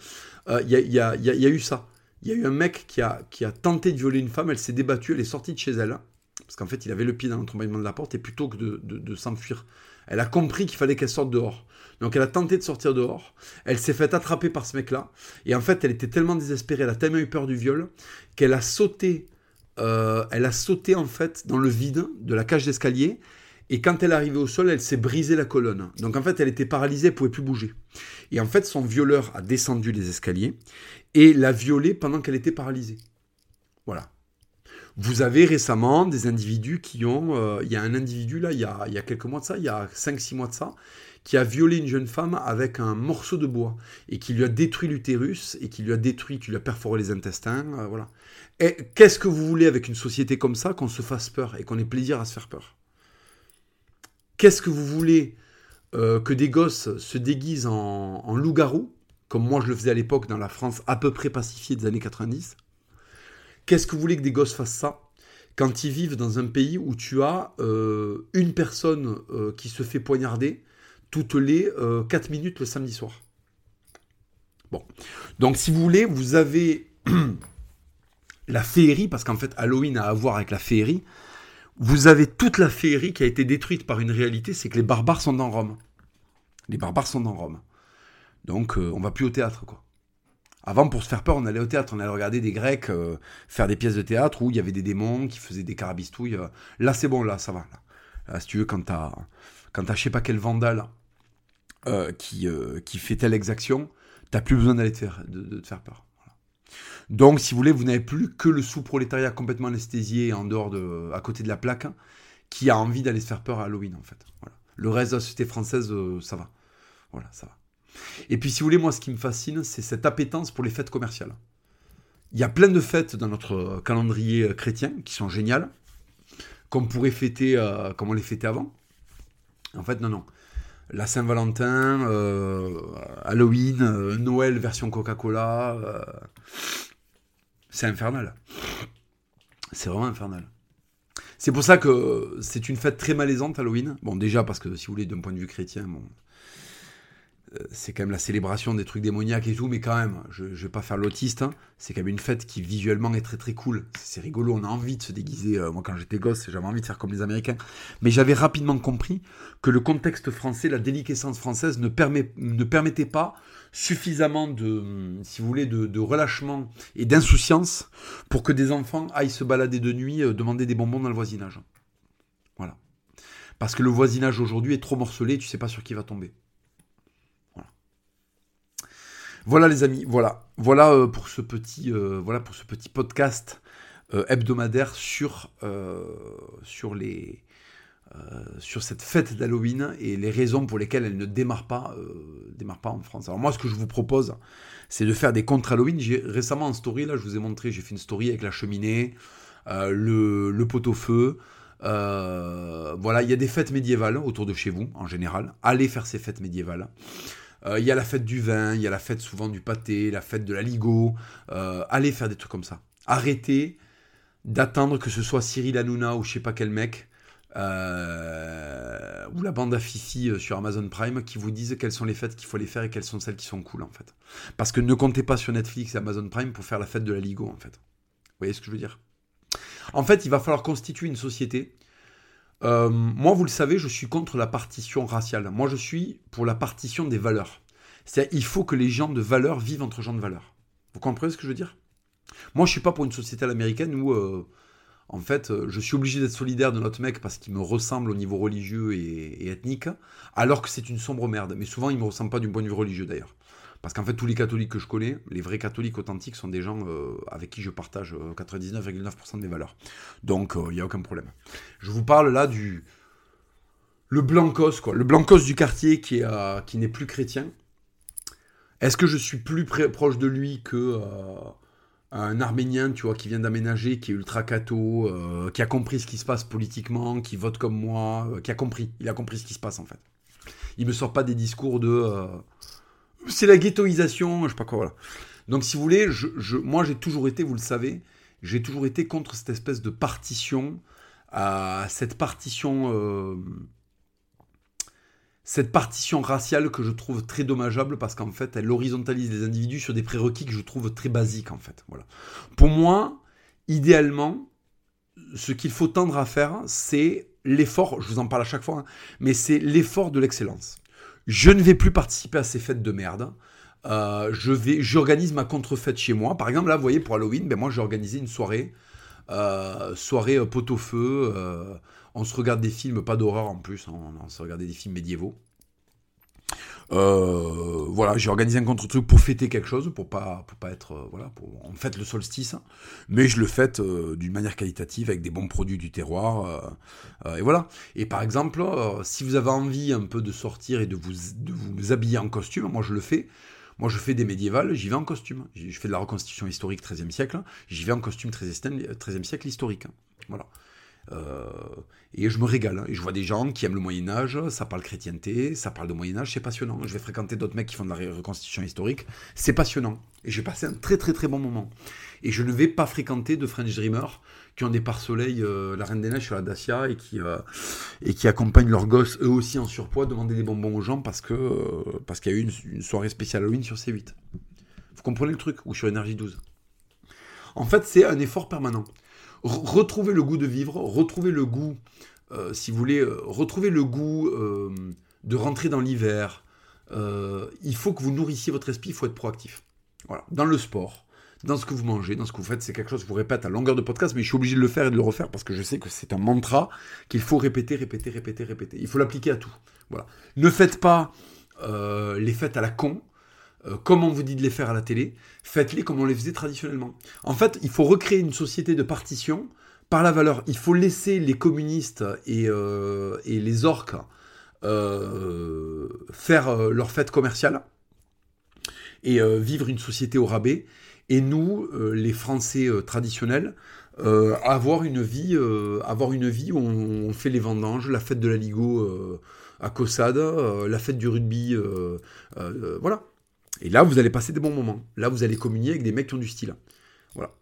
Euh, il y, a, eu ça. Il y a eu un mec qui a, a tenté de violer une femme, elle s'est débattue, elle est sortie de chez elle. Parce qu'en fait, il avait le pied dans l'entrebâillement de la porte, et plutôt que de, de s'enfuir, elle a compris qu'il fallait qu'elle sorte dehors. Donc elle a tenté de sortir dehors. Elle s'est fait attraper par ce mec-là. Et en fait, elle était tellement désespérée, elle a tellement eu peur du viol, qu'elle a sauté euh, elle a sauté en fait dans le vide de la cage d'escalier. Et quand elle est arrivée au sol, elle s'est brisée la colonne. Donc en fait, elle était paralysée, elle pouvait plus bouger. Et en fait, son violeur a descendu les escaliers et l'a violée pendant qu'elle était paralysée. Voilà. Vous avez récemment des individus qui ont... Euh, il y a un individu là, il y a, il y a quelques mois de ça, il y a 5-6 mois de ça, qui a violé une jeune femme avec un morceau de bois et qui lui a détruit l'utérus et qui lui a détruit, qui lui a perforé les intestins. Euh, voilà. Qu'est-ce que vous voulez avec une société comme ça qu'on se fasse peur et qu'on ait plaisir à se faire peur? Qu'est-ce que vous voulez euh, que des gosses se déguisent en, loup-garou, comme moi je le faisais à l'époque dans la France à peu près pacifiée des années 90 Qu'est-ce que vous voulez que des gosses fassent ça quand ils vivent dans un pays où tu as euh, une personne euh, qui se fait poignarder toutes les 4 minutes le samedi soir? Bon. Donc si vous voulez, vous avez la féerie, parce qu'en fait Halloween a à voir avec la féerie, vous avez toute la féerie qui a été détruite par une réalité, c'est que les barbares sont dans Rome. Les barbares sont dans Rome. Donc euh, on va plus au théâtre, quoi. Avant, pour se faire peur, on allait au théâtre, on allait regarder des Grecs euh, faire des pièces de théâtre où il y avait des démons qui faisaient des carabistouilles. Euh. Là, c'est bon, là, ça va. Là. si tu veux, quand t'as, quand t'as je sais pas quel vandale qui, qui fait telle exaction, t'as plus besoin d'aller faire, de te faire peur. Donc, si vous voulez, vous n'avez plus que le sous-prolétariat complètement anesthésié en dehors de, à côté de la plaque, qui a envie d'aller se faire peur à Halloween, en fait. Le reste de la société française, euh, ça va. Voilà, ça va. Et puis, si vous voulez, moi, ce qui me fascine, c'est cette appétence pour les fêtes commerciales. Il y a plein de fêtes dans notre calendrier euh, chrétien qui sont géniales, qu'on pourrait fêter euh, comme on les fêtait avant. En fait, non, non. La Saint-Valentin, Halloween, Noël version Coca-Cola, c'est infernal. C'est vraiment infernal. C'est pour ça que c'est une fête très malaisante, Halloween. Bon, déjà parce que si vous voulez, d'un point de vue chrétien, bon, c'est quand même la célébration des trucs démoniaques et tout, mais quand même, je, ne vais pas faire l'autiste. Hein. C'est quand même une fête qui visuellement est très très cool. C'est rigolo, on a envie de se déguiser. Euh, moi, quand j'étais gosse, j'avais envie de faire comme les Américains. Mais j'avais rapidement compris que le contexte français, la déliquescence française ne, permet, ne permettait pas suffisamment de, si vous voulez, de, relâchement et d'insouciance pour que des enfants aillent se balader de nuit, euh, demander des bonbons dans le voisinage. Voilà. Parce que le voisinage aujourd'hui est trop morcelé, tu sais pas sur qui va tomber. Voilà les amis, euh, pour ce petit, euh, voilà pour ce petit podcast euh, hebdomadaire sur cette fête d'Halloween et les raisons pour lesquelles elle ne démarre pas démarre pas en France. Alors moi, ce que je vous propose, c'est de faire des contre Halloween. J'ai récemment en story là, je vous ai montré, j'ai fait une story avec la cheminée, le pot-au-feu. voilà, il y a des fêtes médiévales autour de chez vous en général. Allez faire ces fêtes médiévales. Euh, il y a la fête du vin, il y a la fête souvent du pâté, la fête de la ligo. Euh, allez faire des trucs comme ça. Arrêtez d'attendre que ce soit Cyril Hanouna ou je sais pas quel mec, euh, ou la bande à Fifi sur Amazon Prime qui vous disent quelles sont les fêtes qu'il faut les faire et quelles sont celles qui sont cool en fait. Parce que ne comptez pas sur Netflix et Amazon Prime pour faire la fête de la Ligo en fait. Vous voyez ce que je veux dire? En fait, il va falloir constituer une société euh, moi, vous le savez, je suis contre la partition raciale. Moi, je suis pour la partition des valeurs. C'est-à-dire, il faut que les gens de valeur vivent entre gens de valeur. Vous comprenez ce que je veux dire? Moi, je suis pas pour une société américaine où, euh, en fait, euh, je suis obligé d'être solidaire de notre mec parce qu'il me ressemble au niveau religieux et, et ethnique, alors que c'est une sombre merde. Mais souvent, il me ressemble pas du point de vue religieux d'ailleurs. Parce qu'en fait, tous les catholiques que je connais, les vrais catholiques authentiques, sont des gens euh, avec qui je partage 99,9% euh, de mes valeurs. Donc, il euh, n'y a aucun problème. Je vous parle là du. Le blancos, quoi. Le blancos du quartier qui, est, qui n'est plus chrétien. Est-ce que je suis plus proche de lui que un Arménien, tu vois, qui vient d'aménager, qui est ultra catho, qui a compris ce qui se passe politiquement, qui vote comme moi, qui a compris. Il a compris ce qui se passe en fait. Il me sort pas des discours de c'est la ghettoisation, je sais pas quoi. Donc si vous voulez, moi j'ai toujours été, vous le savez, j'ai toujours été contre cette espèce de partition, à cette partition, euh, cette partition raciale que je trouve très dommageable parce qu'en fait elle horizontalise les individus sur des prérequis que je trouve très basiques en fait. Voilà. Pour moi, idéalement, ce qu'il faut tendre à faire, c'est l'effort, je vous en parle à chaque fois, hein, mais c'est l'effort de l'excellence. Je ne vais plus participer à ces fêtes de merde. Euh, j'organise ma contrefête chez moi. Par exemple, là, vous voyez, pour Halloween, ben moi, j'ai organisé une soirée, euh, soirée euh, pot-au-feu. on se regarde des films, pas d'horreur en plus, hein, on, se regarde des films médiévaux. Euh, voilà, j'ai organisé un contre-truc pour fêter quelque chose, pour pas, pour pas être, euh, voilà, pour, on fête le solstice, mais je le fête euh, d'une manière qualitative avec des bons produits du terroir, et voilà. Et par exemple, si vous avez envie un peu de sortir et de vous, de vous habiller en costume, moi je le fais. Moi, je fais des médiévales, j'y vais en costume. Je fais de la reconstitution historique 13e siècle, j'y vais en costume 13e siècle historique. Voilà. Euh, et je me régale. Hein. Et je vois des gens qui aiment le Moyen Âge, ça parle chrétienté, ça parle de Moyen Âge, c'est passionnant. Je vais fréquenter d'autres mecs qui font de la reconstitution historique, c'est passionnant. Et j'ai passé un très très très bon moment. Et je ne vais pas fréquenter de French Dreamers qui ont des pare-soleil, euh, la Reine des Neiges sur la Dacia, et qui, euh, et qui accompagnent leurs gosses, eux aussi en surpoids, demander des bonbons aux gens parce que parce qu'il y a eu une, une, soirée spéciale Halloween sur C8. Vous comprenez le truc? Ou sur Énergie 12. En fait, c'est un effort permanent retrouver le goût de vivre, retrouver le goût, euh, si vous voulez, euh, retrouver le goût euh, de rentrer dans l'hiver. il faut que vous nourrissiez votre esprit, il faut être proactif. Voilà. Dans le sport, dans ce que vous mangez, dans ce que vous faites, c'est quelque chose que je vous répète à longueur de podcast, mais je suis obligé de le faire et de le refaire parce que je sais que c'est un mantra qu'il faut répéter, répéter, répéter, répéter. Il faut l'appliquer à tout. Voilà. Ne faites pas les fêtes à la con. Euh, comme on vous dit de les faire à la télé, faites-les comme on les faisait traditionnellement. En fait, il faut recréer une société de partition par la valeur. Il faut laisser les communistes et, euh, les orques euh, faire leur fête commerciale et vivre une société au rabais. Et nous, les Français traditionnels, avoir une vie, avoir une vie où on, fait les vendanges, la fête de la Ligo à Cossade, la fête du rugby, voilà. Et là, vous allez passer des bons moments. Là, vous allez communier avec des mecs qui ont du style. Voilà.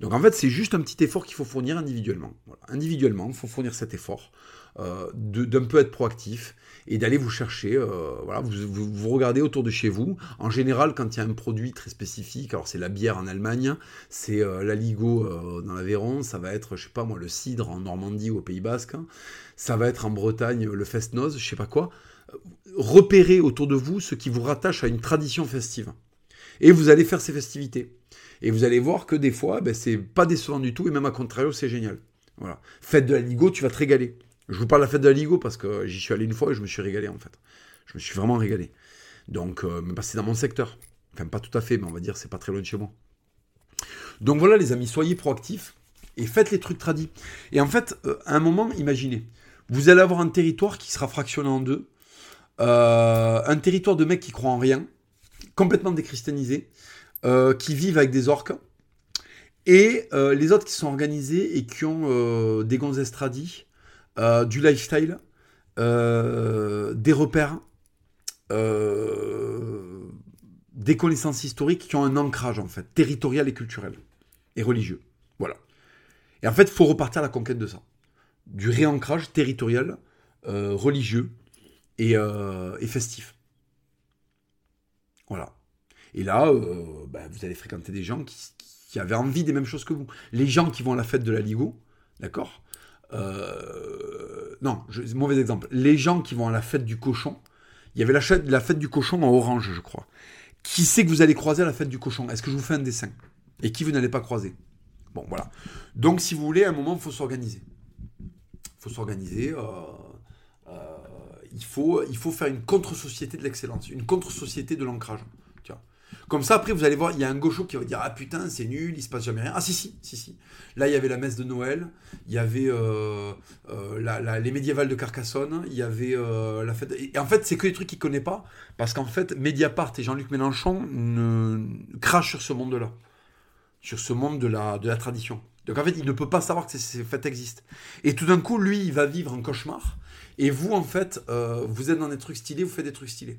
Donc en fait, c'est juste un petit effort qu'il faut fournir individuellement. Individuellement, il faut fournir cet effort euh, d'un peu être proactif et d'aller vous chercher. Euh, voilà, vous, vous, regardez autour de chez vous. En général, quand il y a un produit très spécifique, alors c'est la bière en Allemagne, c'est euh, la Ligo dans l'Aveyron, ça va être, je sais pas moi, le cidre en Normandie ou au Pays Basque, ça va être en Bretagne le Festnoz, je sais pas quoi. Repérez autour de vous ce qui vous rattache à une tradition festive. Et vous allez faire ces festivités. Et vous allez voir que des fois, ben, c'est pas décevant du tout, et même à contrario, c'est génial. Voilà. Fête de la Ligo, tu vas te régaler. Je vous parle de la fête de la Ligo parce que j'y suis allé une fois et je me suis régalé en fait. Je me suis vraiment régalé. Donc, euh, c'est dans mon secteur. Enfin, pas tout à fait, mais on va dire c'est pas très loin de chez moi. Donc voilà, les amis, soyez proactifs et faites les trucs tradis. Et en fait, euh, à un moment, imaginez, vous allez avoir un territoire qui sera fractionné en deux. Euh, un territoire de mecs qui croient en rien, complètement déchristianisé, euh, qui vivent avec des orques, et euh, les autres qui sont organisés et qui ont des gonzesses tradis, du lifestyle, des repères, des connaissances historiques qui ont un ancrage en fait, territorial et culturel, et religieux. Voilà. Et en fait, il faut repartir à la conquête de ça. Du réancrage territorial, religieux et, et festif. Voilà. Et là, euh, bah, vous allez fréquenter des gens qui, avaient envie des mêmes choses que vous. Les gens qui vont à la fête de la Ligo, d'accord euh, Non, mauvais exemple. Les gens qui vont à la fête du cochon, il y avait la, la fête du cochon en orange, je crois. Qui sait que vous allez croiser à la fête du cochon? Est-ce que je vous fais un dessin? Et qui vous n'allez pas croiser? Bon, voilà. Donc, si vous voulez, à un moment, il faut s'organiser. Il faut s'organiser. Euh, il, faut, il faut faire une contre-société de l'excellence, une contre-société de l'ancrage. Comme ça, après, vous allez voir, il y a un gaucho qui va dire Ah putain, c'est nul, il se passe jamais rien. Ah si, si, si, si. Là, il y avait la messe de Noël, il y avait euh, euh, les médiévales de Carcassonne, il y avait euh, la fête. Et en fait, c'est que des trucs qu'il connaît pas, parce qu'en fait, Mediapart et Jean-Luc Mélenchon ne... crachent sur ce monde-là, sur ce monde de la, de la tradition. Donc en fait, il ne peut pas savoir que ces fêtes existent. Et tout d'un coup, lui, il va vivre un cauchemar. Et vous, en fait, vous êtes dans des trucs stylés, vous faites des trucs stylés.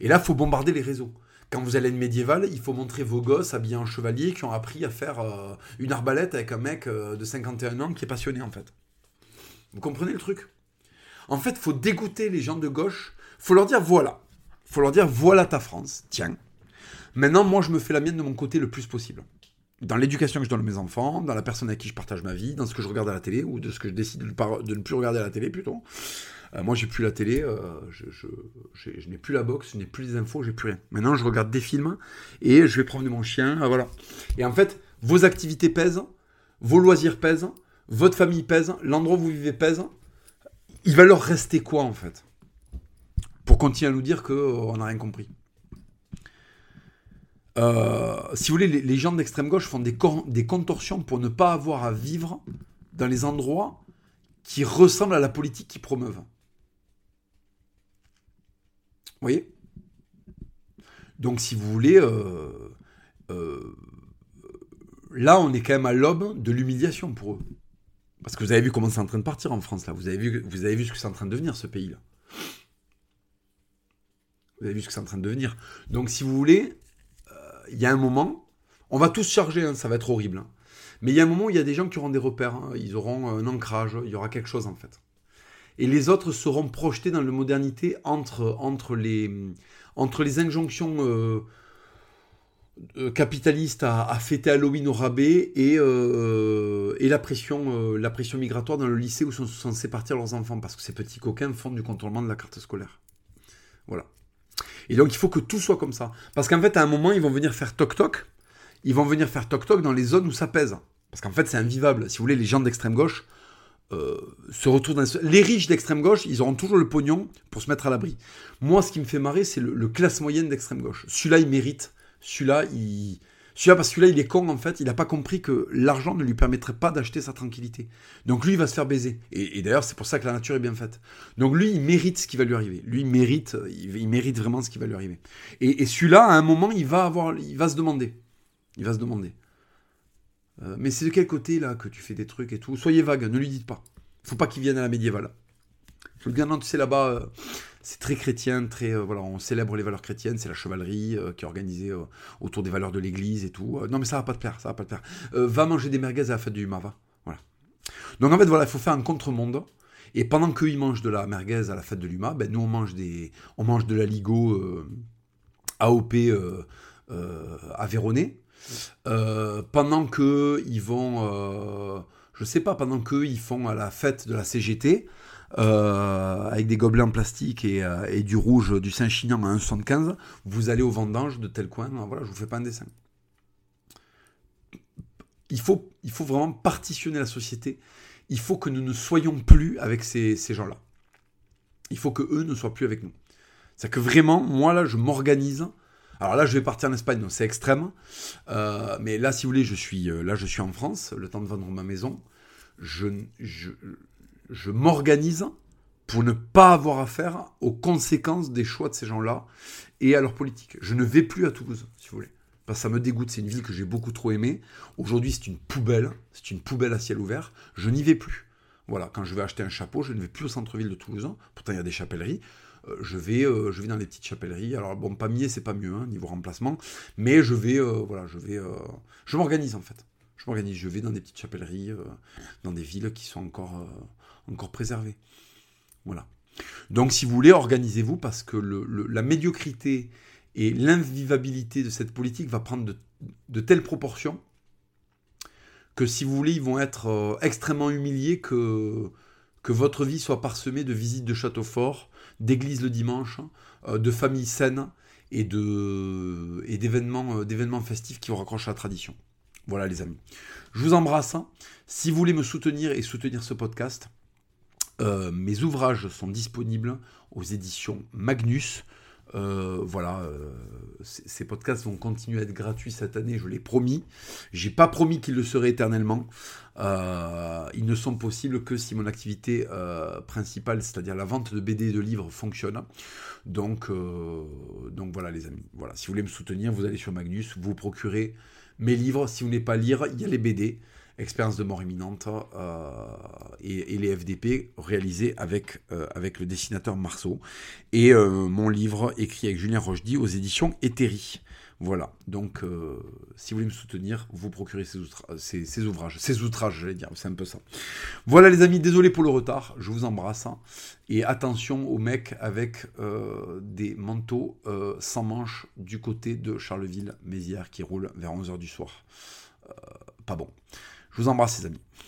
Et là, il faut bombarder les réseaux. Quand vous allez être médiéval, il faut montrer vos gosses habillés en chevalier qui ont appris à faire euh, une arbalète avec un mec euh, de 51 ans qui est passionné en fait. Vous comprenez le truc? En fait, il faut dégoûter les gens de gauche. faut leur dire voilà. faut leur dire voilà ta France. Tiens. Maintenant, moi, je me fais la mienne de mon côté le plus possible. Dans l'éducation que je donne à mes enfants, dans la personne avec qui je partage ma vie, dans ce que je regarde à la télé, ou de ce que je décide de ne plus regarder à la télé plutôt. Euh, moi, j'ai plus la télé, euh, je, n'ai plus la boxe, je n'ai plus les infos, j'ai plus rien. Maintenant, je regarde des films et je vais promener mon chien, euh, voilà. Et en fait, vos activités pèsent, vos loisirs pèsent, votre famille pèse, l'endroit où vous vivez pèse. Il va leur rester quoi en fait? Pour continuer à nous dire qu'on n'a rien compris. Si vous voulez, les, gens d'extrême gauche font des, contorsions pour ne pas avoir à vivre dans les endroits qui ressemblent à la politique qu'ils promeuvent. Vous voyez? Donc, si vous voulez, euh, euh, là, on est quand même à l'aube de l'humiliation pour eux. Parce que vous avez vu comment c'est en train de partir en France, là. Vous avez vu, vous avez vu ce que c'est en train de devenir, ce pays-là. Vous avez vu ce que c'est en train de devenir. Donc, si vous voulez, euh, il y a un moment, on va tous charger, hein, ça va être horrible. Hein. Mais il y a un moment où il y a des gens qui auront des repères, hein. ils auront un ancrage, il y aura quelque chose en fait et les autres seront projetés dans la modernité entre, les, entre les injonctions euh, euh, capitalistes à, fêter Halloween au rabais et, euh, la, pression, la pression migratoire dans le lycée où sont censés partir leurs enfants, parce que ces petits coquins font du contrôlement de la carte scolaire. Voilà. Et donc il faut que tout soit comme ça. Parce qu'en fait, à un moment, ils vont venir faire toc-toc, ils vont venir faire toc-toc dans les zones où ça pèse. Parce qu'en fait, c'est invivable. Si vous voulez, les gens d'extrême gauche, euh, se retrouvent dans... Les riches d'extrême gauche, ils auront toujours le pognon pour se mettre à l'abri. Moi, ce qui me fait marrer, c'est le, classe moyenne d'extrême gauche. Celui-là, il mérite. Celui-là, il... Celui-là, parce que celui-là, il est con, en fait. Il n'a pas compris que l'argent ne lui permettrait pas d'acheter sa tranquillité. Donc lui, il va se faire baiser. Et, d'ailleurs, c'est pour ça que la nature est bien faite. Donc lui, il mérite ce qui va lui arriver. Lui, il mérite, il, mérite vraiment ce qui va lui arriver. Et, celui-là, à un moment, il va avoir, il va se demander. Il va se demander. Euh, mais c'est de quel côté là que tu fais des trucs et tout? Soyez vague, ne lui dites pas. Faut pas qu'il vienne à la médiévale. Le Guingamp, tu sais, là-bas, c'est très chrétien, très voilà, on célèbre les valeurs chrétiennes, c'est la chevalerie qui est organisée autour des valeurs de l'Église et tout. non mais ça va pas te plaire, ça va pas te plaire. va manger des merguez à la fête du Huma, va. Voilà. Donc en fait voilà, il faut faire un contre-monde. Et pendant qu'eux ils mangent de la merguez à la fête de l'UMA, ben, nous on mange des, on mange de la Ligo AOP à Véronée. pendant que ils vont, je sais pas, pendant qu'eux ils font à la fête de la CGT, euh, avec des gobelets en plastique euh, et, du rouge du Saint-Chinian à 1,75, vous allez au vendange de tel coin, voilà, je vous fais pas un dessin. Il faut, il faut vraiment partitionner la société. Il faut que nous ne soyons plus avec ces, gens-là. Il faut que eux ne soient plus avec nous. C'est que vraiment, moi là, je m'organise. Alors là, je vais partir en Espagne, c'est extrême. Euh, mais là, si vous voulez, je suis là, je suis en France, le temps de vendre ma maison. Je, je m'organise pour ne pas avoir affaire aux conséquences des choix de ces gens-là et à leur politique. Je ne vais plus à Toulouse, si vous voulez. Parce ça me dégoûte, c'est une ville que j'ai beaucoup trop aimée. Aujourd'hui, c'est une poubelle, c'est une poubelle à ciel ouvert. Je n'y vais plus. Voilà, quand je vais acheter un chapeau, je ne vais plus au centre-ville de Toulouse. Pourtant, il y a des chapelleries. Euh, je, vais, euh, je vais dans les petites chapelleries. Alors, bon, pas mieux, c'est pas mieux, hein, niveau remplacement. Mais je vais, euh, voilà, je vais. je m'organise, en fait. Je m'organise. Je vais dans des petites chapelleries, dans des villes qui sont encore encore préservé. Voilà. Donc si vous voulez, organisez-vous parce que la médiocrité et l'invivabilité de cette politique va prendre de, telles proportions que si vous voulez, ils vont être euh, extrêmement humiliés que, votre vie soit parsemée de visites de châteaux forts, d'églises le dimanche, euh, de familles saines et d'événements euh, d'événements festifs qui vous raccrochent à la tradition. Voilà les amis. Je vous embrasse. Si vous voulez me soutenir et soutenir ce podcast, euh, mes ouvrages sont disponibles aux éditions Magnus. Euh, voilà, euh, ces podcasts vont continuer à être gratuits cette année, je l'ai promis. J'ai pas promis qu'ils le seraient éternellement. ils ne sont possibles que si mon activité principale, c'est-à-dire la vente de BD et de livres, fonctionne. Donc, donc voilà les amis. Si vous voulez me soutenir, vous allez sur Magnus, vous procurez mes livres. Si vous n'avez pas lire, il y a les BD. Expérience de mort imminente euh, et, les FDP réalisés avec, euh, avec le dessinateur Marceau. Et euh, mon livre écrit avec Julien Rochdy aux éditions Éthérie. Voilà, donc si vous voulez me soutenir, vous procurez ces, ces, ouvrages, ces outrages, j'allais dire, c'est un peu ça. Voilà les amis, désolé pour le retard, je vous embrasse. Hein. et attention aux mecs avec des manteaux sans manches du côté de Charleville-Mézières qui roulent vers 11h du soir. pas bon. Je vous embrasse, les amis.